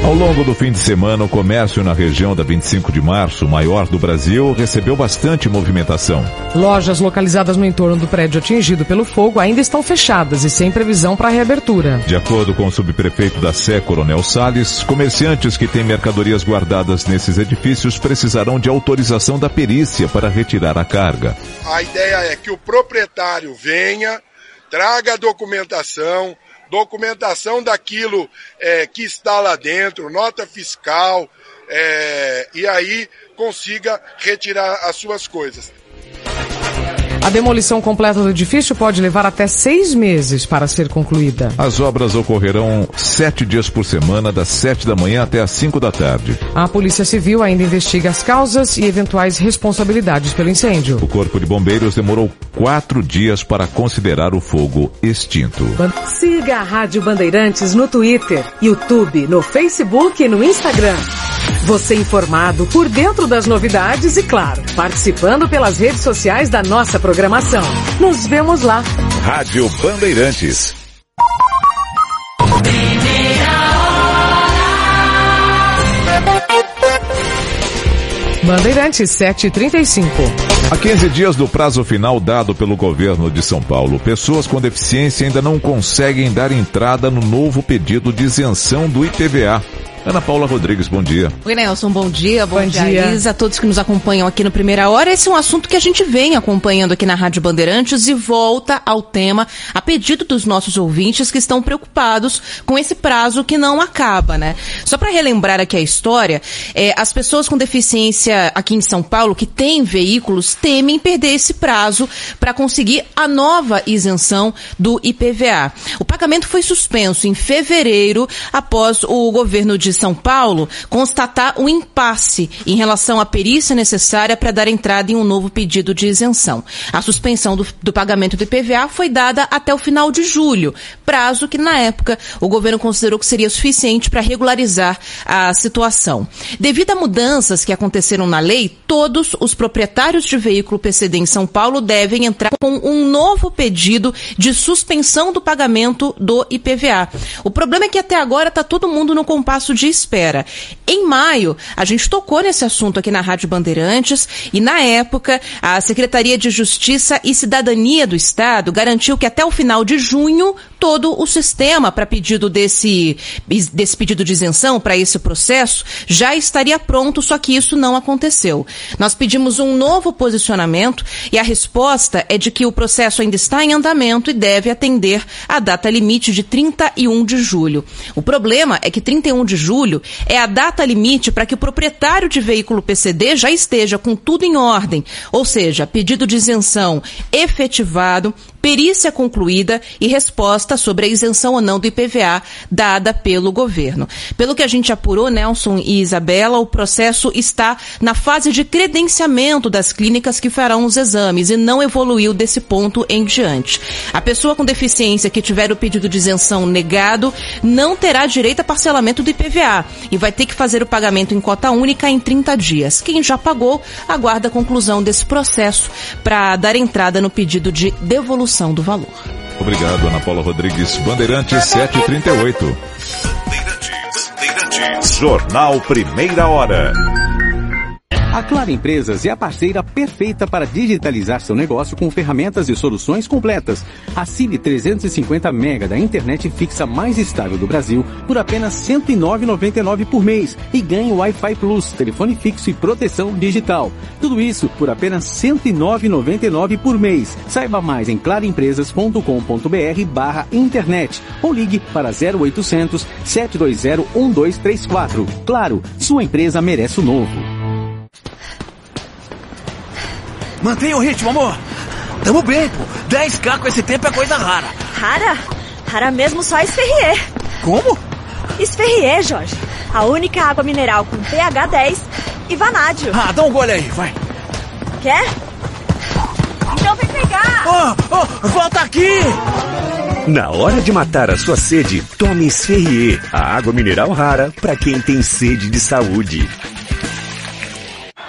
S4: Ao longo do fim de semana, o comércio na região da 25 de março, maior do Brasil, recebeu bastante movimentação.
S5: Lojas localizadas no entorno do prédio atingido pelo fogo ainda estão fechadas e sem previsão para reabertura.
S4: De acordo com o subprefeito da Sé, Coronel Sales, comerciantes que têm mercadorias guardadas nesses edifícios precisarão de autorização da perícia para retirar a carga.
S41: A ideia é que o proprietário venha, traga a documentação, documentação daquilo é, que está lá dentro, nota fiscal, é, e aí consiga retirar as suas coisas.
S5: A demolição completa do edifício pode levar até seis meses para ser concluída.
S4: As obras ocorrerão sete dias por semana, das sete da manhã até as cinco da tarde.
S5: A Polícia Civil ainda investiga as causas e eventuais responsabilidades pelo incêndio.
S4: O Corpo de Bombeiros demorou quatro dias para considerar o fogo extinto.
S5: Siga a Rádio Bandeirantes no Twitter, YouTube, no Facebook e no Instagram. Você informado por dentro das novidades e, claro, participando pelas redes sociais da nossa programação. Nos vemos lá.
S4: Rádio Bandeirantes.
S5: Bandeirantes 735.
S4: Há 15 dias do prazo final dado pelo governo de São Paulo, pessoas com deficiência ainda não conseguem dar entrada no novo pedido de isenção do IPVA. Ana Paula Rodrigues, bom dia.
S42: Oi, Nelson, bom dia. Bom,
S5: Bom
S42: dia,
S5: dia.
S42: Isa, a todos que nos acompanham aqui no Primeira Hora. Esse é um assunto que a gente vem acompanhando aqui na Rádio Bandeirantes e volta ao tema a pedido dos nossos ouvintes que estão preocupados com esse prazo que não acaba, né? Só para relembrar aqui a história, é, as pessoas com deficiência aqui em São Paulo que têm veículos temem perder esse prazo para conseguir a nova isenção do IPVA. O pagamento foi suspenso em fevereiro após o governo de São Paulo constatar um impasse em relação à perícia necessária para dar entrada em um novo pedido de isenção. A suspensão do, do pagamento do IPVA foi dada até o final de julho, prazo que na época o governo considerou que seria suficiente para regularizar a situação. Devido a mudanças que aconteceram na lei, todos os proprietários de veículo PCD em São Paulo devem entrar com um novo pedido de suspensão do pagamento do IPVA. O problema é que até agora está todo mundo no compasso de espera. Em maio, a gente tocou nesse assunto aqui na Rádio Bandeirantes e, na época, a Secretaria de Justiça e Cidadania do Estado garantiu que até o final de junho todo o sistema para pedido desse, desse pedido de isenção para esse processo já estaria pronto, só que isso não aconteceu. Nós pedimos um novo posicionamento e a resposta é de que o processo ainda está em andamento e deve atender a data limite de 31 de julho. O problema é que 31 de julho é a data limite para que o proprietário de veículo PCD já esteja com tudo em ordem, ou seja, pedido de isenção efetivado, perícia concluída e resposta sobre a isenção ou não do IPVA dada pelo governo. Pelo que a gente apurou, Nelson e Isabela, o processo está na fase de credenciamento das clínicas que farão os exames e não evoluiu desse ponto em diante. A pessoa com deficiência que tiver o pedido de isenção negado não terá direito a parcelamento do IPVA e vai ter que fazer o pagamento em cota única em 30 dias. Quem já pagou aguarda a conclusão desse processo para dar entrada no pedido de devolução do valor.
S4: Obrigado, Ana Paula Rodrigues. Bandeirantes 738. Jornal Primeira Hora.
S13: A Claro Empresas é a parceira perfeita para digitalizar seu negócio com ferramentas e soluções completas. Assine 350 mega da internet fixa mais estável do Brasil por apenas R$ 109,99 por mês e ganhe Wi-Fi Plus, telefone fixo e proteção digital. Tudo isso por apenas R$ 109,99 por mês. Saiba mais em claroempresas.com.br barra internet ou ligue para 0800 720 1234. Claro, sua empresa merece o novo.
S43: Mantenha o ritmo, amor. Tamo bem, pô. 10k com esse tempo é coisa rara.
S44: Rara? Rara mesmo só Esferrier.
S43: Como?
S44: Esferrier, Jorge. A única água mineral com pH 10 e vanádio.
S43: Ah, dá um gole aí, vai.
S44: Quer? Então vem pegar.
S43: Oh, oh, volta aqui!
S37: Na hora de matar a sua sede, tome Esferrier, a água mineral rara para quem tem sede de saúde.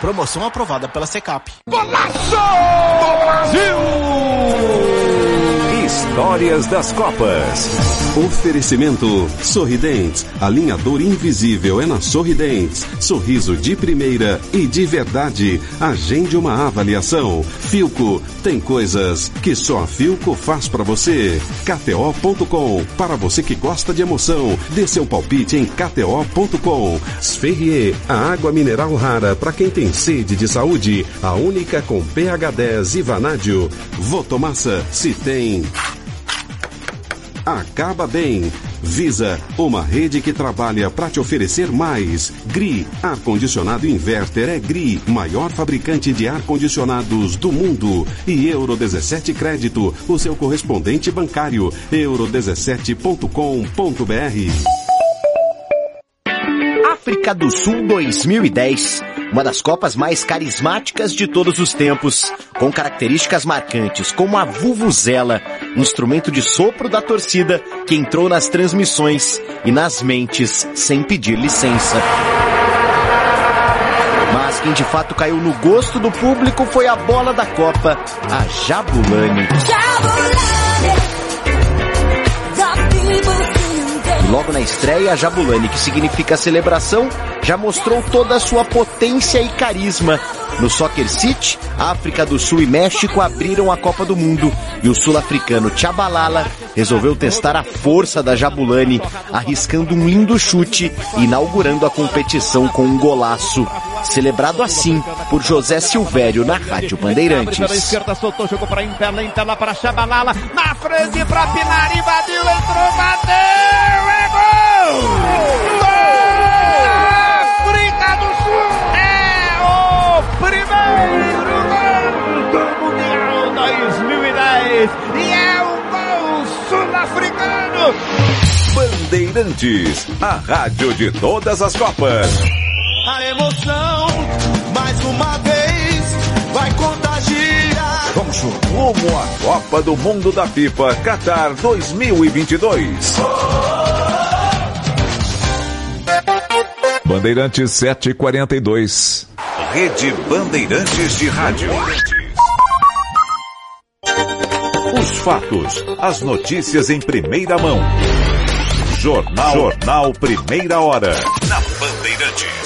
S32: Promoção aprovada pela Secap.
S4: Golaço Brasil! Histórias das Copas.
S3: Oferecimento Sorridentes. Alinhador invisível é na Sorridentes. Sorriso de primeira e de verdade. Agende uma avaliação. Filco. Tem coisas que só a Filco faz para você. KTO.com. Para você que gosta de emoção. Dê seu palpite em KTO.com. Sferrier. A água mineral rara para quem tem sede de saúde. A única com pH 10 e vanádio. Votomassa. Se tem acaba bem. Visa, uma rede que trabalha para te oferecer mais. GRI, ar-condicionado inverter é GRI, maior fabricante de ar-condicionados do mundo. E Euro 17 Crédito, o seu correspondente bancário. euro17.com.br.
S45: África do Sul 2010. Uma das copas mais carismáticas de todos os tempos, com características marcantes como a vuvuzela, instrumento de sopro da torcida que entrou nas transmissões e nas mentes sem pedir licença. Mas quem de fato caiu no gosto do público foi a bola da Copa, a Jabulani. E logo na estreia, a Jabulani, que significa celebração, já mostrou toda a sua potência e carisma. No Soccer City, África do Sul e México abriram a Copa do Mundo e o sul-africano Tchabalala resolveu testar a força da Jabulani, arriscando um lindo chute e inaugurando a competição com um golaço. Celebrado assim por José Silvério na Rádio Bandeirantes.
S46: Chabalala, na frente para Pinar, invadiu, entrou, bateu,
S4: Bandeirantes, a rádio de todas as Copas.
S46: A emoção, mais uma vez, vai contagiar.
S4: Vamos rumo à Copa do Mundo da FIFA Qatar 2022. Bandeirantes 742. Rede Bandeirantes de Rádio. Os fatos, as notícias em primeira mão. Jornal, Jornal Primeira Hora. Na Bandeirantes.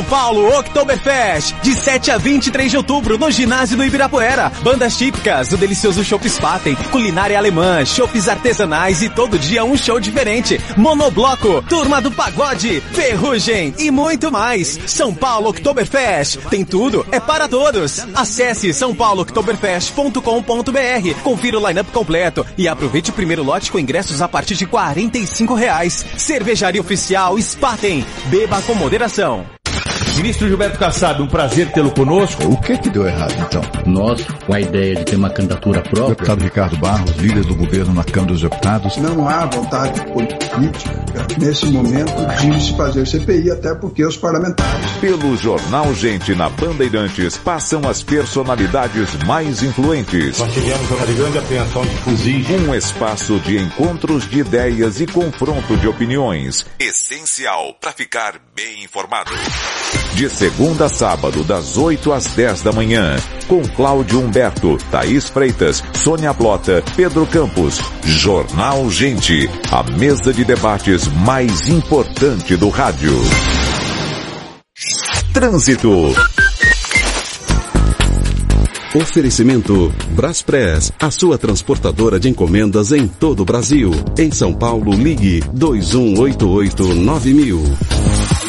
S47: São Paulo Oktoberfest, de 7 a 23 de outubro, no ginásio do Ibirapuera. Bandas típicas, o delicioso Chopp Spaten, culinária alemã, chopps artesanais e todo dia um show diferente. Monobloco, turma do pagode, ferrugem e muito mais. São Paulo Oktoberfest, tem tudo, é para todos. Acesse sãopaulooktoberfest.com.br, confira o line-up completo e aproveite o primeiro lote com ingressos a partir de 45 reais. Cervejaria Oficial Spaten, beba com moderação.
S48: Ministro Gilberto Kassab, um prazer tê-lo conosco.
S49: O que que deu errado, então?
S50: Nós, com a ideia de ter uma candidatura própria...
S49: Deputado Ricardo Barros, líder do governo na Câmara dos Deputados.
S51: Não há vontade política, nesse momento, de se fazer CPI, até porque os parlamentares...
S4: Pelo Jornal Gente na Bandeirantes, passam as personalidades mais influentes.
S48: Nós tivemos uma grande apreensão de fuzis.
S4: Um espaço de encontros de ideias e confronto de opiniões. Essencial para ficar bem informado. De segunda a sábado, das 8 às 10 da manhã, com Cláudio Humberto, Thaís Freitas, Sônia Blota, Pedro Campos. Jornal Gente, a mesa de debates mais importante do rádio. Trânsito.
S3: Oferecimento Braspress, a sua transportadora de encomendas em todo o Brasil. Em São Paulo, ligue 2188-9000.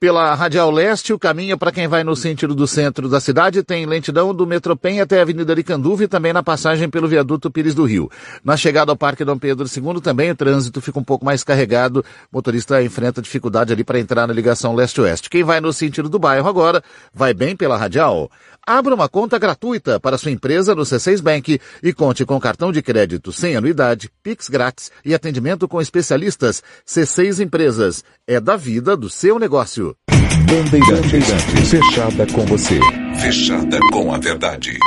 S35: Pela Radial Leste, o caminho para quem vai no sentido do centro da cidade tem lentidão do Metropen até a Avenida Aricanduva e também na passagem pelo viaduto Pires do Rio. Na chegada ao Parque Dom Pedro II também o trânsito fica um pouco mais carregado. O motorista enfrenta dificuldade ali para entrar na ligação leste-oeste. Quem vai no sentido do bairro agora vai bem pela Radial. Abra uma conta gratuita para sua empresa no C6 Bank e conte com cartão de crédito sem anuidade, Pix grátis e atendimento com especialistas. C6 Empresas. É da vida do seu negócio.
S4: Bandeirantes, fechada com você. Fechada com a verdade.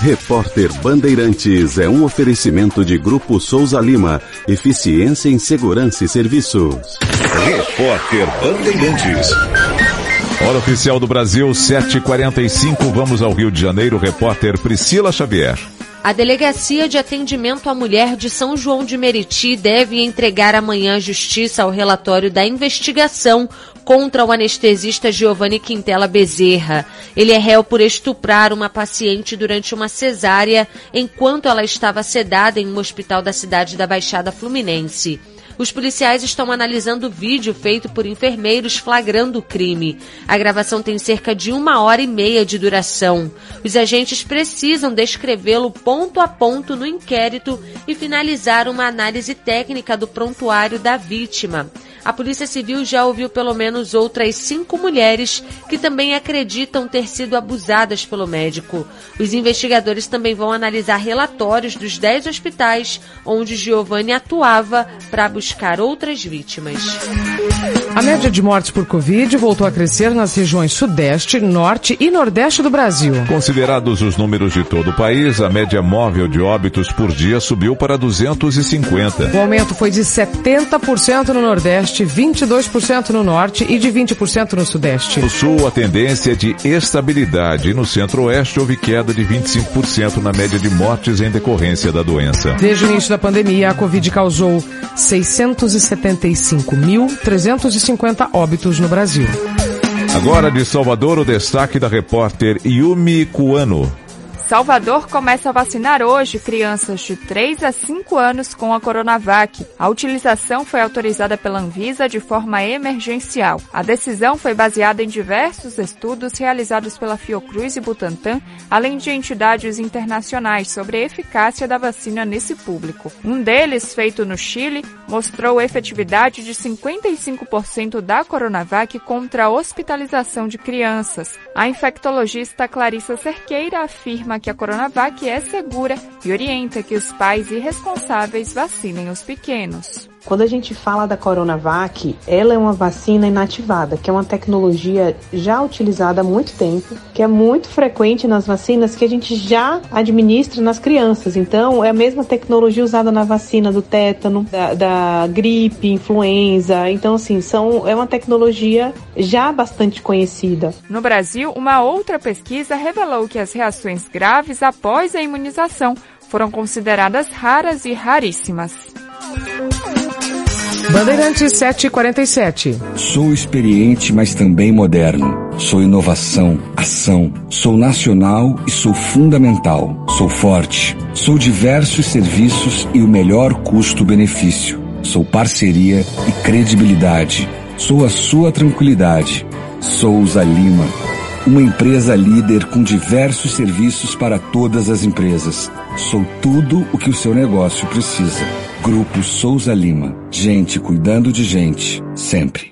S3: Repórter Bandeirantes é um oferecimento de Grupo Souza Lima. Eficiência em Segurança e Serviços.
S4: Repórter Bandeirantes. Hora oficial do Brasil, 7h45. Vamos ao Rio de Janeiro. Repórter Priscila Xavier.
S52: A Delegacia de Atendimento à Mulher de São João de Meriti deve entregar amanhã à Justiça o relatório da investigação contra o anestesista Giovanni Quintela Bezerra. Ele é réu por estuprar uma paciente durante uma cesárea enquanto ela estava sedada em um hospital da cidade da Baixada Fluminense. Os policiais estão analisando o vídeo feito por enfermeiros flagrando o crime. A gravação tem cerca de uma hora e meia de duração. Os agentes precisam descrevê-lo ponto a ponto no inquérito e finalizar uma análise técnica do prontuário da vítima. A Polícia Civil já ouviu pelo menos outras cinco mulheres que também acreditam ter sido abusadas pelo médico. Os investigadores também vão analisar relatórios dos dez hospitais onde Giovanni atuava para buscar outras vítimas.
S5: A média de mortes por Covid voltou a crescer nas regiões Sudeste, Norte e Nordeste do Brasil.
S4: Considerados os números de todo o país, a média móvel de óbitos por dia subiu para 250.
S5: O aumento foi de 70% no Nordeste, 22% no Norte e de 20% no Sudeste.
S4: No Sul, a tendência é de estabilidade no Centro-Oeste houve queda de 25% na média de mortes em decorrência da doença.
S5: Desde o início da pandemia, a Covid causou 675.350 óbitos no Brasil.
S4: Agora de Salvador, o destaque da repórter Yumi Kuano.
S53: Salvador começa a vacinar hoje crianças de 3 a 5 anos com a Coronavac. A utilização foi autorizada pela Anvisa de forma emergencial. A decisão foi baseada em diversos estudos realizados pela Fiocruz e Butantan, além de entidades internacionais sobre a eficácia da vacina nesse público. Um deles, feito no Chile, mostrou efetividade de 55% da Coronavac contra a hospitalização de crianças. A infectologista Clarissa Cerqueira afirma que a Coronavac é segura e orienta que os pais irresponsáveis vacinem os pequenos.
S54: Quando a gente fala da Coronavac, ela é uma vacina inativada, que é uma tecnologia já utilizada há muito tempo, que é muito frequente nas vacinas que a gente já administra nas crianças. Então, é a mesma tecnologia usada na vacina do tétano, da, da gripe, influenza. Então, assim, são, é uma tecnologia já bastante conhecida.
S53: No Brasil, uma outra pesquisa revelou que as reações graves após a imunização foram consideradas raras e raríssimas.
S5: Bandeirantes 747.
S9: Sou experiente, mas também moderno. Sou inovação, ação. Sou nacional e sou fundamental. Sou forte. Sou diversos serviços e o melhor custo-benefício. Sou parceria e credibilidade. Sou a sua tranquilidade. Souza Lima. Uma empresa líder com diversos serviços para todas as empresas. Sou tudo o que o seu negócio precisa. Grupo Souza Lima. Gente cuidando de gente. Sempre.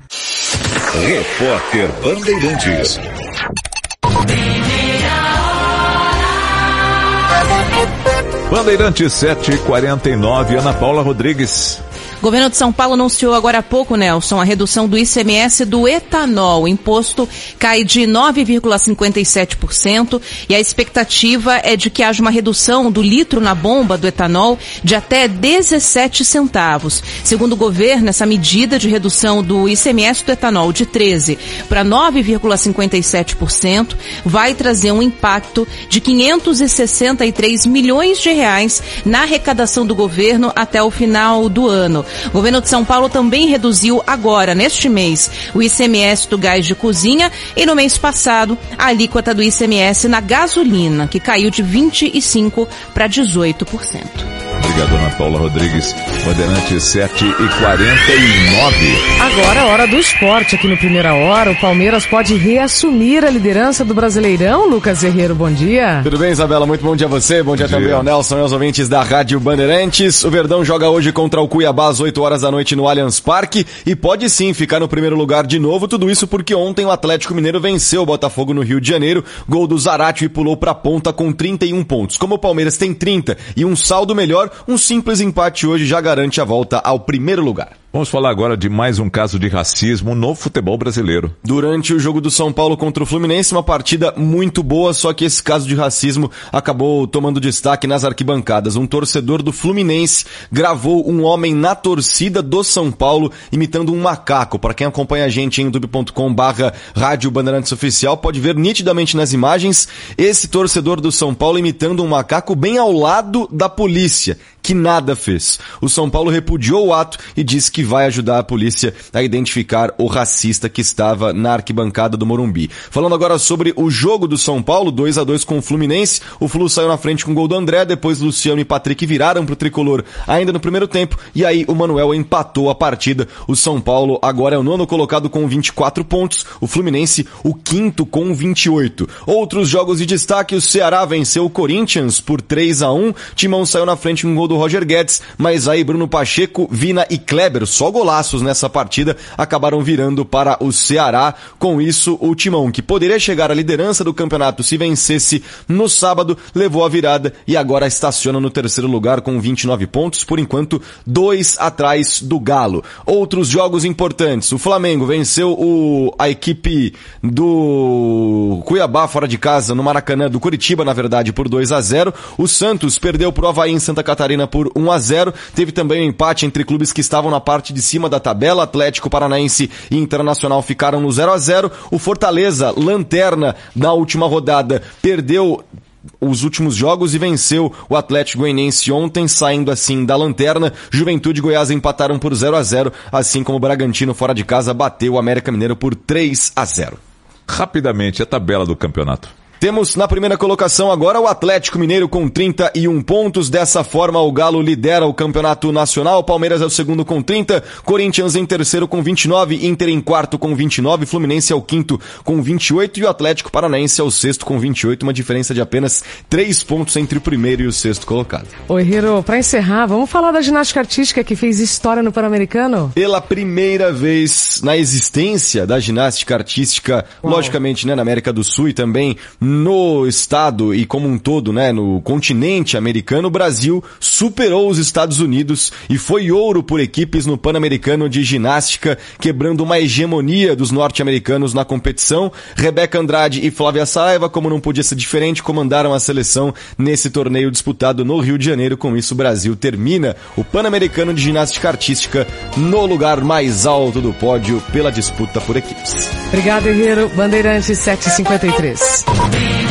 S4: Repórter Bandeirantes. Bandeirantes 749, Ana Paula Rodrigues.
S42: Governo de São Paulo anunciou agora há pouco, Nelson, a redução do ICMS do etanol. O imposto cai de 9,57% e a expectativa é de que haja uma redução do litro na bomba do etanol de até 17 centavos. Segundo o governo, essa medida de redução do ICMS do etanol de 13 para 9,57% vai trazer um impacto de 563 milhões de reais na arrecadação do governo até o final do ano. O governo de São Paulo também reduziu agora, neste mês, o ICMS do gás de cozinha e no mês passado a alíquota do ICMS na gasolina, que caiu de 25 para 18%.
S4: Obrigado, Ana Paula Rodrigues. Bandeirantes 7 e 49.
S5: Agora, hora do esporte aqui no Primeira Hora. O Palmeiras pode reassumir a liderança do Brasileirão. Lucas Herreiro, bom dia.
S55: Tudo bem, Isabela? Muito bom dia a você. Bom dia,
S4: Bom
S55: também
S4: dia.
S55: ao Nelson e aos ouvintes da Rádio Bandeirantes. O Verdão joga hoje contra o Cuiabá às 8 horas da noite no Allianz Parque e pode sim ficar no primeiro lugar de novo. Tudo isso porque ontem o Atlético Mineiro venceu o Botafogo no Rio de Janeiro. Gol do Zarate e pulou pra ponta com 31 pontos. Como o Palmeiras tem 30 e um saldo melhor, um simples empate hoje já garante a volta ao primeiro lugar.
S4: Vamos falar agora de mais um caso de racismo no futebol brasileiro.
S55: Durante o jogo do São Paulo contra o Fluminense, uma partida muito boa, só que esse caso de racismo acabou tomando destaque nas arquibancadas. Um torcedor do Fluminense gravou um homem na torcida do São Paulo imitando um macaco. Para quem acompanha a gente em youtube.com barra Rádio Bandeirantes Oficial, pode ver nitidamente nas imagens esse torcedor do São Paulo imitando um macaco bem ao lado da polícia, que nada fez. O São Paulo repudiou o ato e disse que vai ajudar a polícia a identificar o racista que estava na arquibancada do Morumbi. Falando agora sobre o jogo do São Paulo, 2 a 2 com o Fluminense. O Flu saiu na frente com o gol do André, depois Luciano e Patrick viraram pro tricolor ainda no primeiro tempo e aí o Manuel empatou a partida. O São Paulo agora é o nono colocado com 24 pontos, o Fluminense o quinto com 28. Outros jogos de destaque, o Ceará venceu o Corinthians por 3 a 1. Timão saiu na frente com um gol do Roger Guedes, mas aí Bruno Pacheco, Vina e Kleber, só golaços nessa partida, acabaram virando para o Ceará. Com isso, o Timão, que poderia chegar à liderança do campeonato se vencesse no sábado, levou a virada e agora estaciona no terceiro lugar com 29 pontos, por enquanto, dois atrás do Galo. Outros jogos importantes, o Flamengo venceu o, a equipe do Cuiabá fora de casa, no Maracanã, do Curitiba, na verdade, por 2 a 0 O Santos perdeu pro Havaí em Santa Catarina por 1 a 0 Teve também um empate entre clubes que estavam na parte de cima da tabela. Atlético Paranaense e Internacional ficaram no 0 a 0 O Fortaleza, lanterna na última rodada, perdeu os últimos jogos e venceu o Atlético Goianiense ontem, saindo assim da lanterna. Juventude e Goiás empataram por 0 a 0 assim como o Bragantino fora de casa bateu o América Mineiro por 3 a 0
S4: Rapidamente, a tabela do campeonato.
S55: Temos na primeira colocação agora o Atlético Mineiro com 31 pontos. Dessa forma, o Galo lidera o campeonato nacional. Palmeiras é o segundo com 30, Corinthians em terceiro com 29, Inter em quarto com 29, Fluminense é o quinto com 28 e o Atlético Paranaense é o sexto com 28, uma diferença de apenas 3 pontos entre o primeiro e o sexto colocado.
S5: Oi, Hiro, pra encerrar, vamos falar da ginástica artística que fez história no Pan-Americano?
S55: Pela primeira vez na existência da ginástica artística, Uau. logicamente, né, na América do Sul e também no estado e como um todo, né, no continente americano, o Brasil superou os Estados Unidos e foi ouro por equipes no Pan-Americano de ginástica, quebrando uma hegemonia dos norte-americanos na competição. Rebeca Andrade e Flávia Saiva, como não podia ser diferente, comandaram a seleção nesse torneio disputado no Rio de Janeiro. Com isso, o Brasil termina o Pan-Americano de Ginástica Artística no lugar mais alto do pódio pela disputa por equipes.
S5: Obrigado, Herreiro. Bandeirantes 753. Thank you.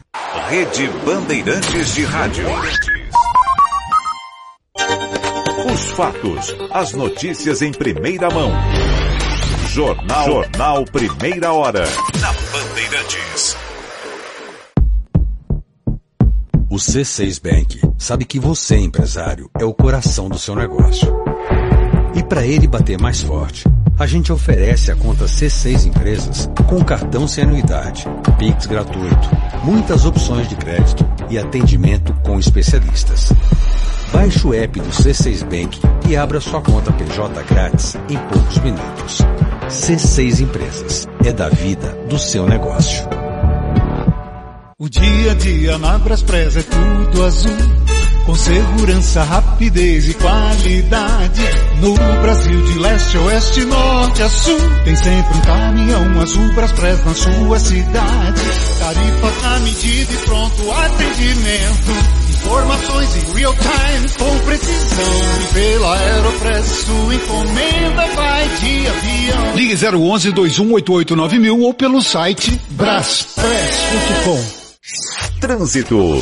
S4: Rede Bandeirantes de Rádio. Os fatos, as notícias em primeira mão. Jornal, Jornal Primeira Hora. Na Bandeirantes.
S3: O C6 Bank sabe que você, empresário, é o coração do seu negócio. E para ele bater mais forte, a gente oferece a conta C6 Empresas com cartão sem anuidade, Pix gratuito, muitas opções de crédito e atendimento com especialistas. Baixe o app do C6 Bank e abra sua conta PJ grátis em poucos minutos. C6 Empresas é da vida do seu negócio.
S56: O dia a dia na Braspress é tudo azul com segurança, rapidez e qualidade. No Brasil de leste a oeste, norte a sul, tem sempre um caminhão azul Braspress na sua cidade. Tarifa na medida e pronto atendimento. Informações em real time com precisão. E pela Aeropress sua encomenda vai de avião.
S57: Ligue 011 2188 mil ou pelo site braspress.com.
S4: Trânsito.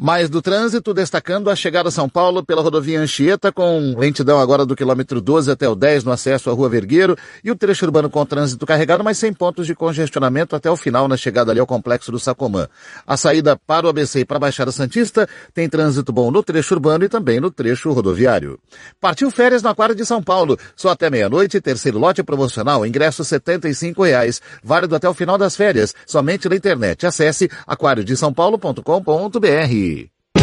S35: Mais do trânsito, destacando a chegada a São Paulo pela rodovia Anchieta, com lentidão agora do quilômetro 12 até o 10 no acesso à Rua Vergueiro, e o trecho urbano com trânsito carregado, mas sem pontos de congestionamento até o final na chegada ali ao complexo do Sacomã. A saída para o ABC e para a Baixada Santista tem trânsito bom no trecho urbano e também no trecho rodoviário. Partiu férias no Aquário de São Paulo, só até meia-noite, terceiro lote promocional, ingresso R$ reais, válido até o final das férias, somente na internet. Acesse aquariodesaopaulo.com.br.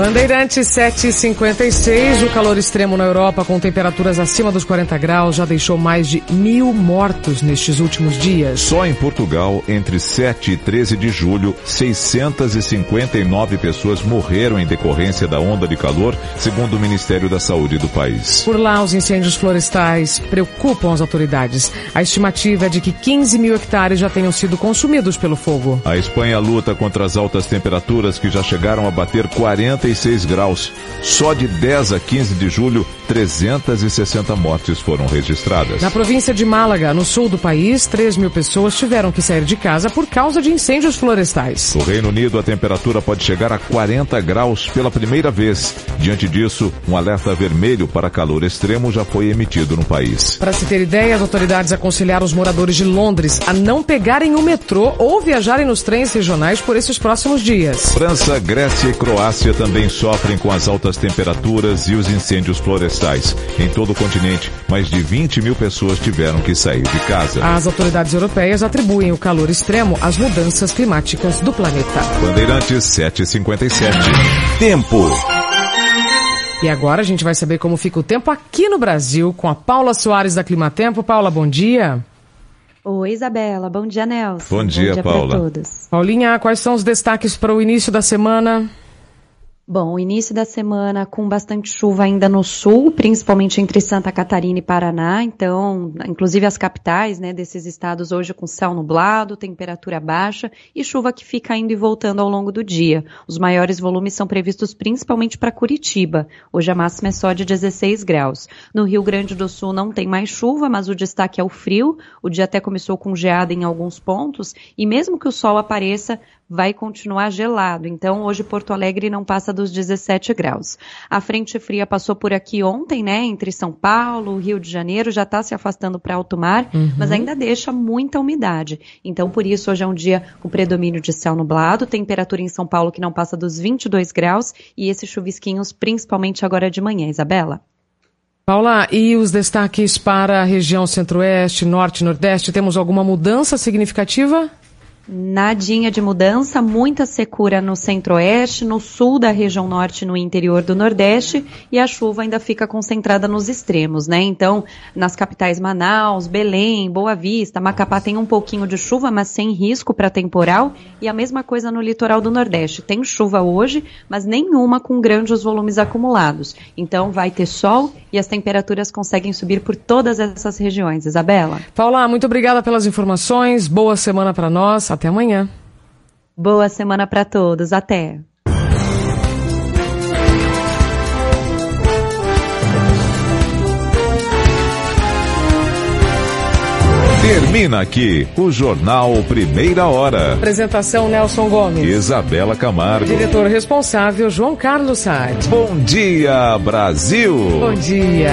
S5: Bandeirantes 756, o calor extremo na Europa com temperaturas acima dos 40 graus já deixou mais de mil mortos nestes últimos dias.
S4: Só em Portugal, entre 7 e 13 de julho, 659 pessoas morreram em decorrência da onda de calor, segundo o Ministério da Saúde do país.
S5: Por lá, os incêndios florestais preocupam as autoridades. A estimativa é de que 15 mil hectares já tenham sido consumidos pelo fogo.
S4: A Espanha luta contra as altas temperaturas que já chegaram a bater 40 36 graus. Só de 10 a 15 de julho, 360 mortes foram registradas.
S5: Na província de Málaga, no sul do país, 3 mil pessoas tiveram que sair de casa por causa de incêndios florestais.
S4: No Reino Unido, a temperatura pode chegar a 40 graus pela primeira vez. Diante disso, um alerta vermelho para calor extremo já foi emitido no país.
S5: Para se ter ideia, as autoridades aconselharam os moradores de Londres a não pegarem o metrô ou viajarem nos trens regionais por esses próximos dias.
S4: França, Grécia e Croácia também também sofrem com as altas temperaturas e os incêndios florestais. Em todo o continente, mais de 20 mil pessoas tiveram que sair de casa.
S5: As autoridades europeias atribuem o calor extremo às mudanças climáticas do planeta.
S4: Bandeirantes 757. Tempo.
S5: E agora a gente vai saber como fica o tempo aqui no Brasil com a Paula Soares da Climatempo. Paula, bom dia.
S58: Oi, Isabela. Bom dia, Nelson.
S4: Bom dia,
S58: bom dia
S4: Paula.
S58: todos.
S5: Paulinha, quais são os destaques para o início da semana?
S58: Bom, início da semana com bastante chuva ainda no sul, principalmente entre Santa Catarina e Paraná. Então, inclusive as capitais né, desses estados hoje com céu nublado, temperatura baixa e chuva que fica indo e voltando ao longo do dia. Os maiores volumes são previstos principalmente para Curitiba. Hoje a máxima é só de 16 graus. No Rio Grande do Sul não tem mais chuva, mas o destaque é o frio. O dia até começou com geada em alguns pontos e mesmo que o sol apareça, vai continuar gelado. Então, hoje Porto Alegre não passa dos 17 graus. A frente fria passou por aqui ontem, né? Entre São Paulo, Rio de Janeiro, já está se afastando para alto mar,
S59: Uhum.
S58: mas ainda deixa muita umidade. Então, por isso, hoje é um dia com predomínio de céu nublado, temperatura em São Paulo que não passa dos 22 graus e esses chuvisquinhos, principalmente agora de manhã, Isabela.
S5: Paula, e os destaques para a região centro-oeste, norte e nordeste? Temos alguma mudança significativa?
S58: Nadinha de mudança, muita secura no centro-oeste, no sul da região norte, no interior do nordeste, e a chuva ainda fica concentrada nos extremos, né? Então, nas capitais Manaus, Belém, Boa Vista, Macapá tem um pouquinho de chuva, mas sem risco para temporal, e a mesma coisa no litoral do nordeste. Tem chuva hoje, mas nenhuma com grandes volumes acumulados. Então, vai ter sol e as temperaturas conseguem subir por todas essas regiões. Isabela?
S5: Paula, muito obrigada pelas informações. Boa semana para nós. Até amanhã.
S58: Boa semana para todos. Até.
S4: Termina aqui o Jornal Primeira Hora.
S5: Apresentação Nelson Gomes.
S4: Isabela Camargo.
S5: Diretor responsável João Carlos Saad.
S4: Bom dia, Brasil!
S5: Bom dia.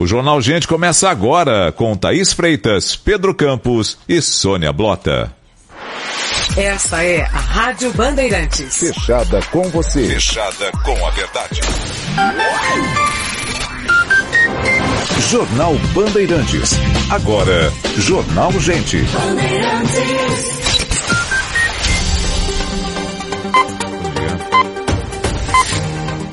S4: O Jornal Gente começa agora com Thaís Freitas, Pedro Campos e Sônia Blota.
S5: Essa é a Rádio Bandeirantes.
S4: Fechada com você. Fechada com a verdade. Jornal Bandeirantes. Agora, Jornal Gente.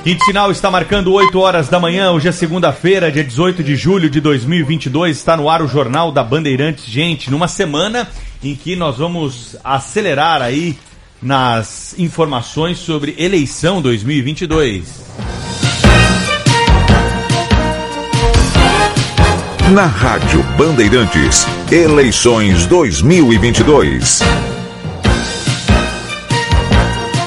S48: Quinto sinal está marcando 8 horas da manhã. Hoje é segunda-feira, dia 18 de julho de 2022. Está no ar o Jornal da Bandeirantes. Gente, numa semana em que nós vamos acelerar aí nas informações sobre eleição 2022.
S4: Na Rádio Bandeirantes, eleições 2022.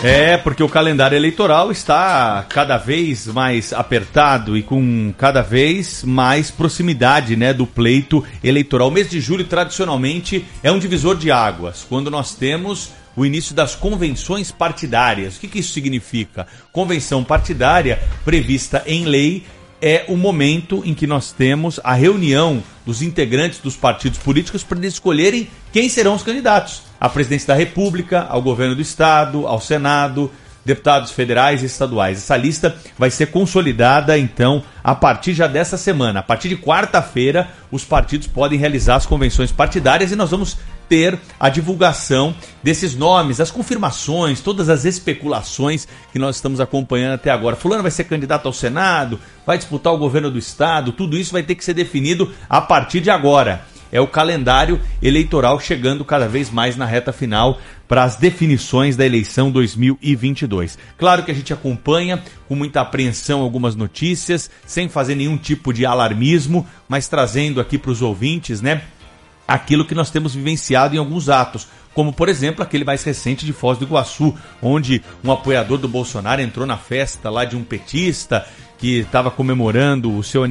S48: É, porque o calendário eleitoral está cada vez mais apertado e com cada vez mais proximidade né, do pleito eleitoral. O mês de julho, tradicionalmente, é um divisor de águas, quando nós temos o início das convenções partidárias. O que, que isso significa? Convenção partidária prevista em lei é o momento em que nós temos a reunião dos integrantes dos partidos políticos para eles escolherem quem serão os candidatos à presidência da República, ao governo do Estado, ao Senado, deputados federais e estaduais. Essa lista vai ser consolidada, então, a partir já dessa semana. A partir de quarta-feira, os partidos podem realizar as convenções partidárias e nós vamos ter a divulgação desses nomes, as confirmações, todas as especulações que nós estamos acompanhando até agora. Fulano vai ser candidato ao Senado, vai disputar o governo do Estado, tudo isso vai ter que ser definido a partir de agora. É o calendário eleitoral chegando cada vez mais na reta final para as definições da eleição 2022. Claro que a gente acompanha com muita apreensão algumas notícias, sem fazer nenhum tipo de alarmismo, mas trazendo aqui para os ouvintes, né, aquilo que nós temos vivenciado em alguns atos como por exemplo aquele mais recente de Foz do Iguaçu, onde um apoiador do Bolsonaro entrou na festa lá de um petista que estava comemorando o seu aniversário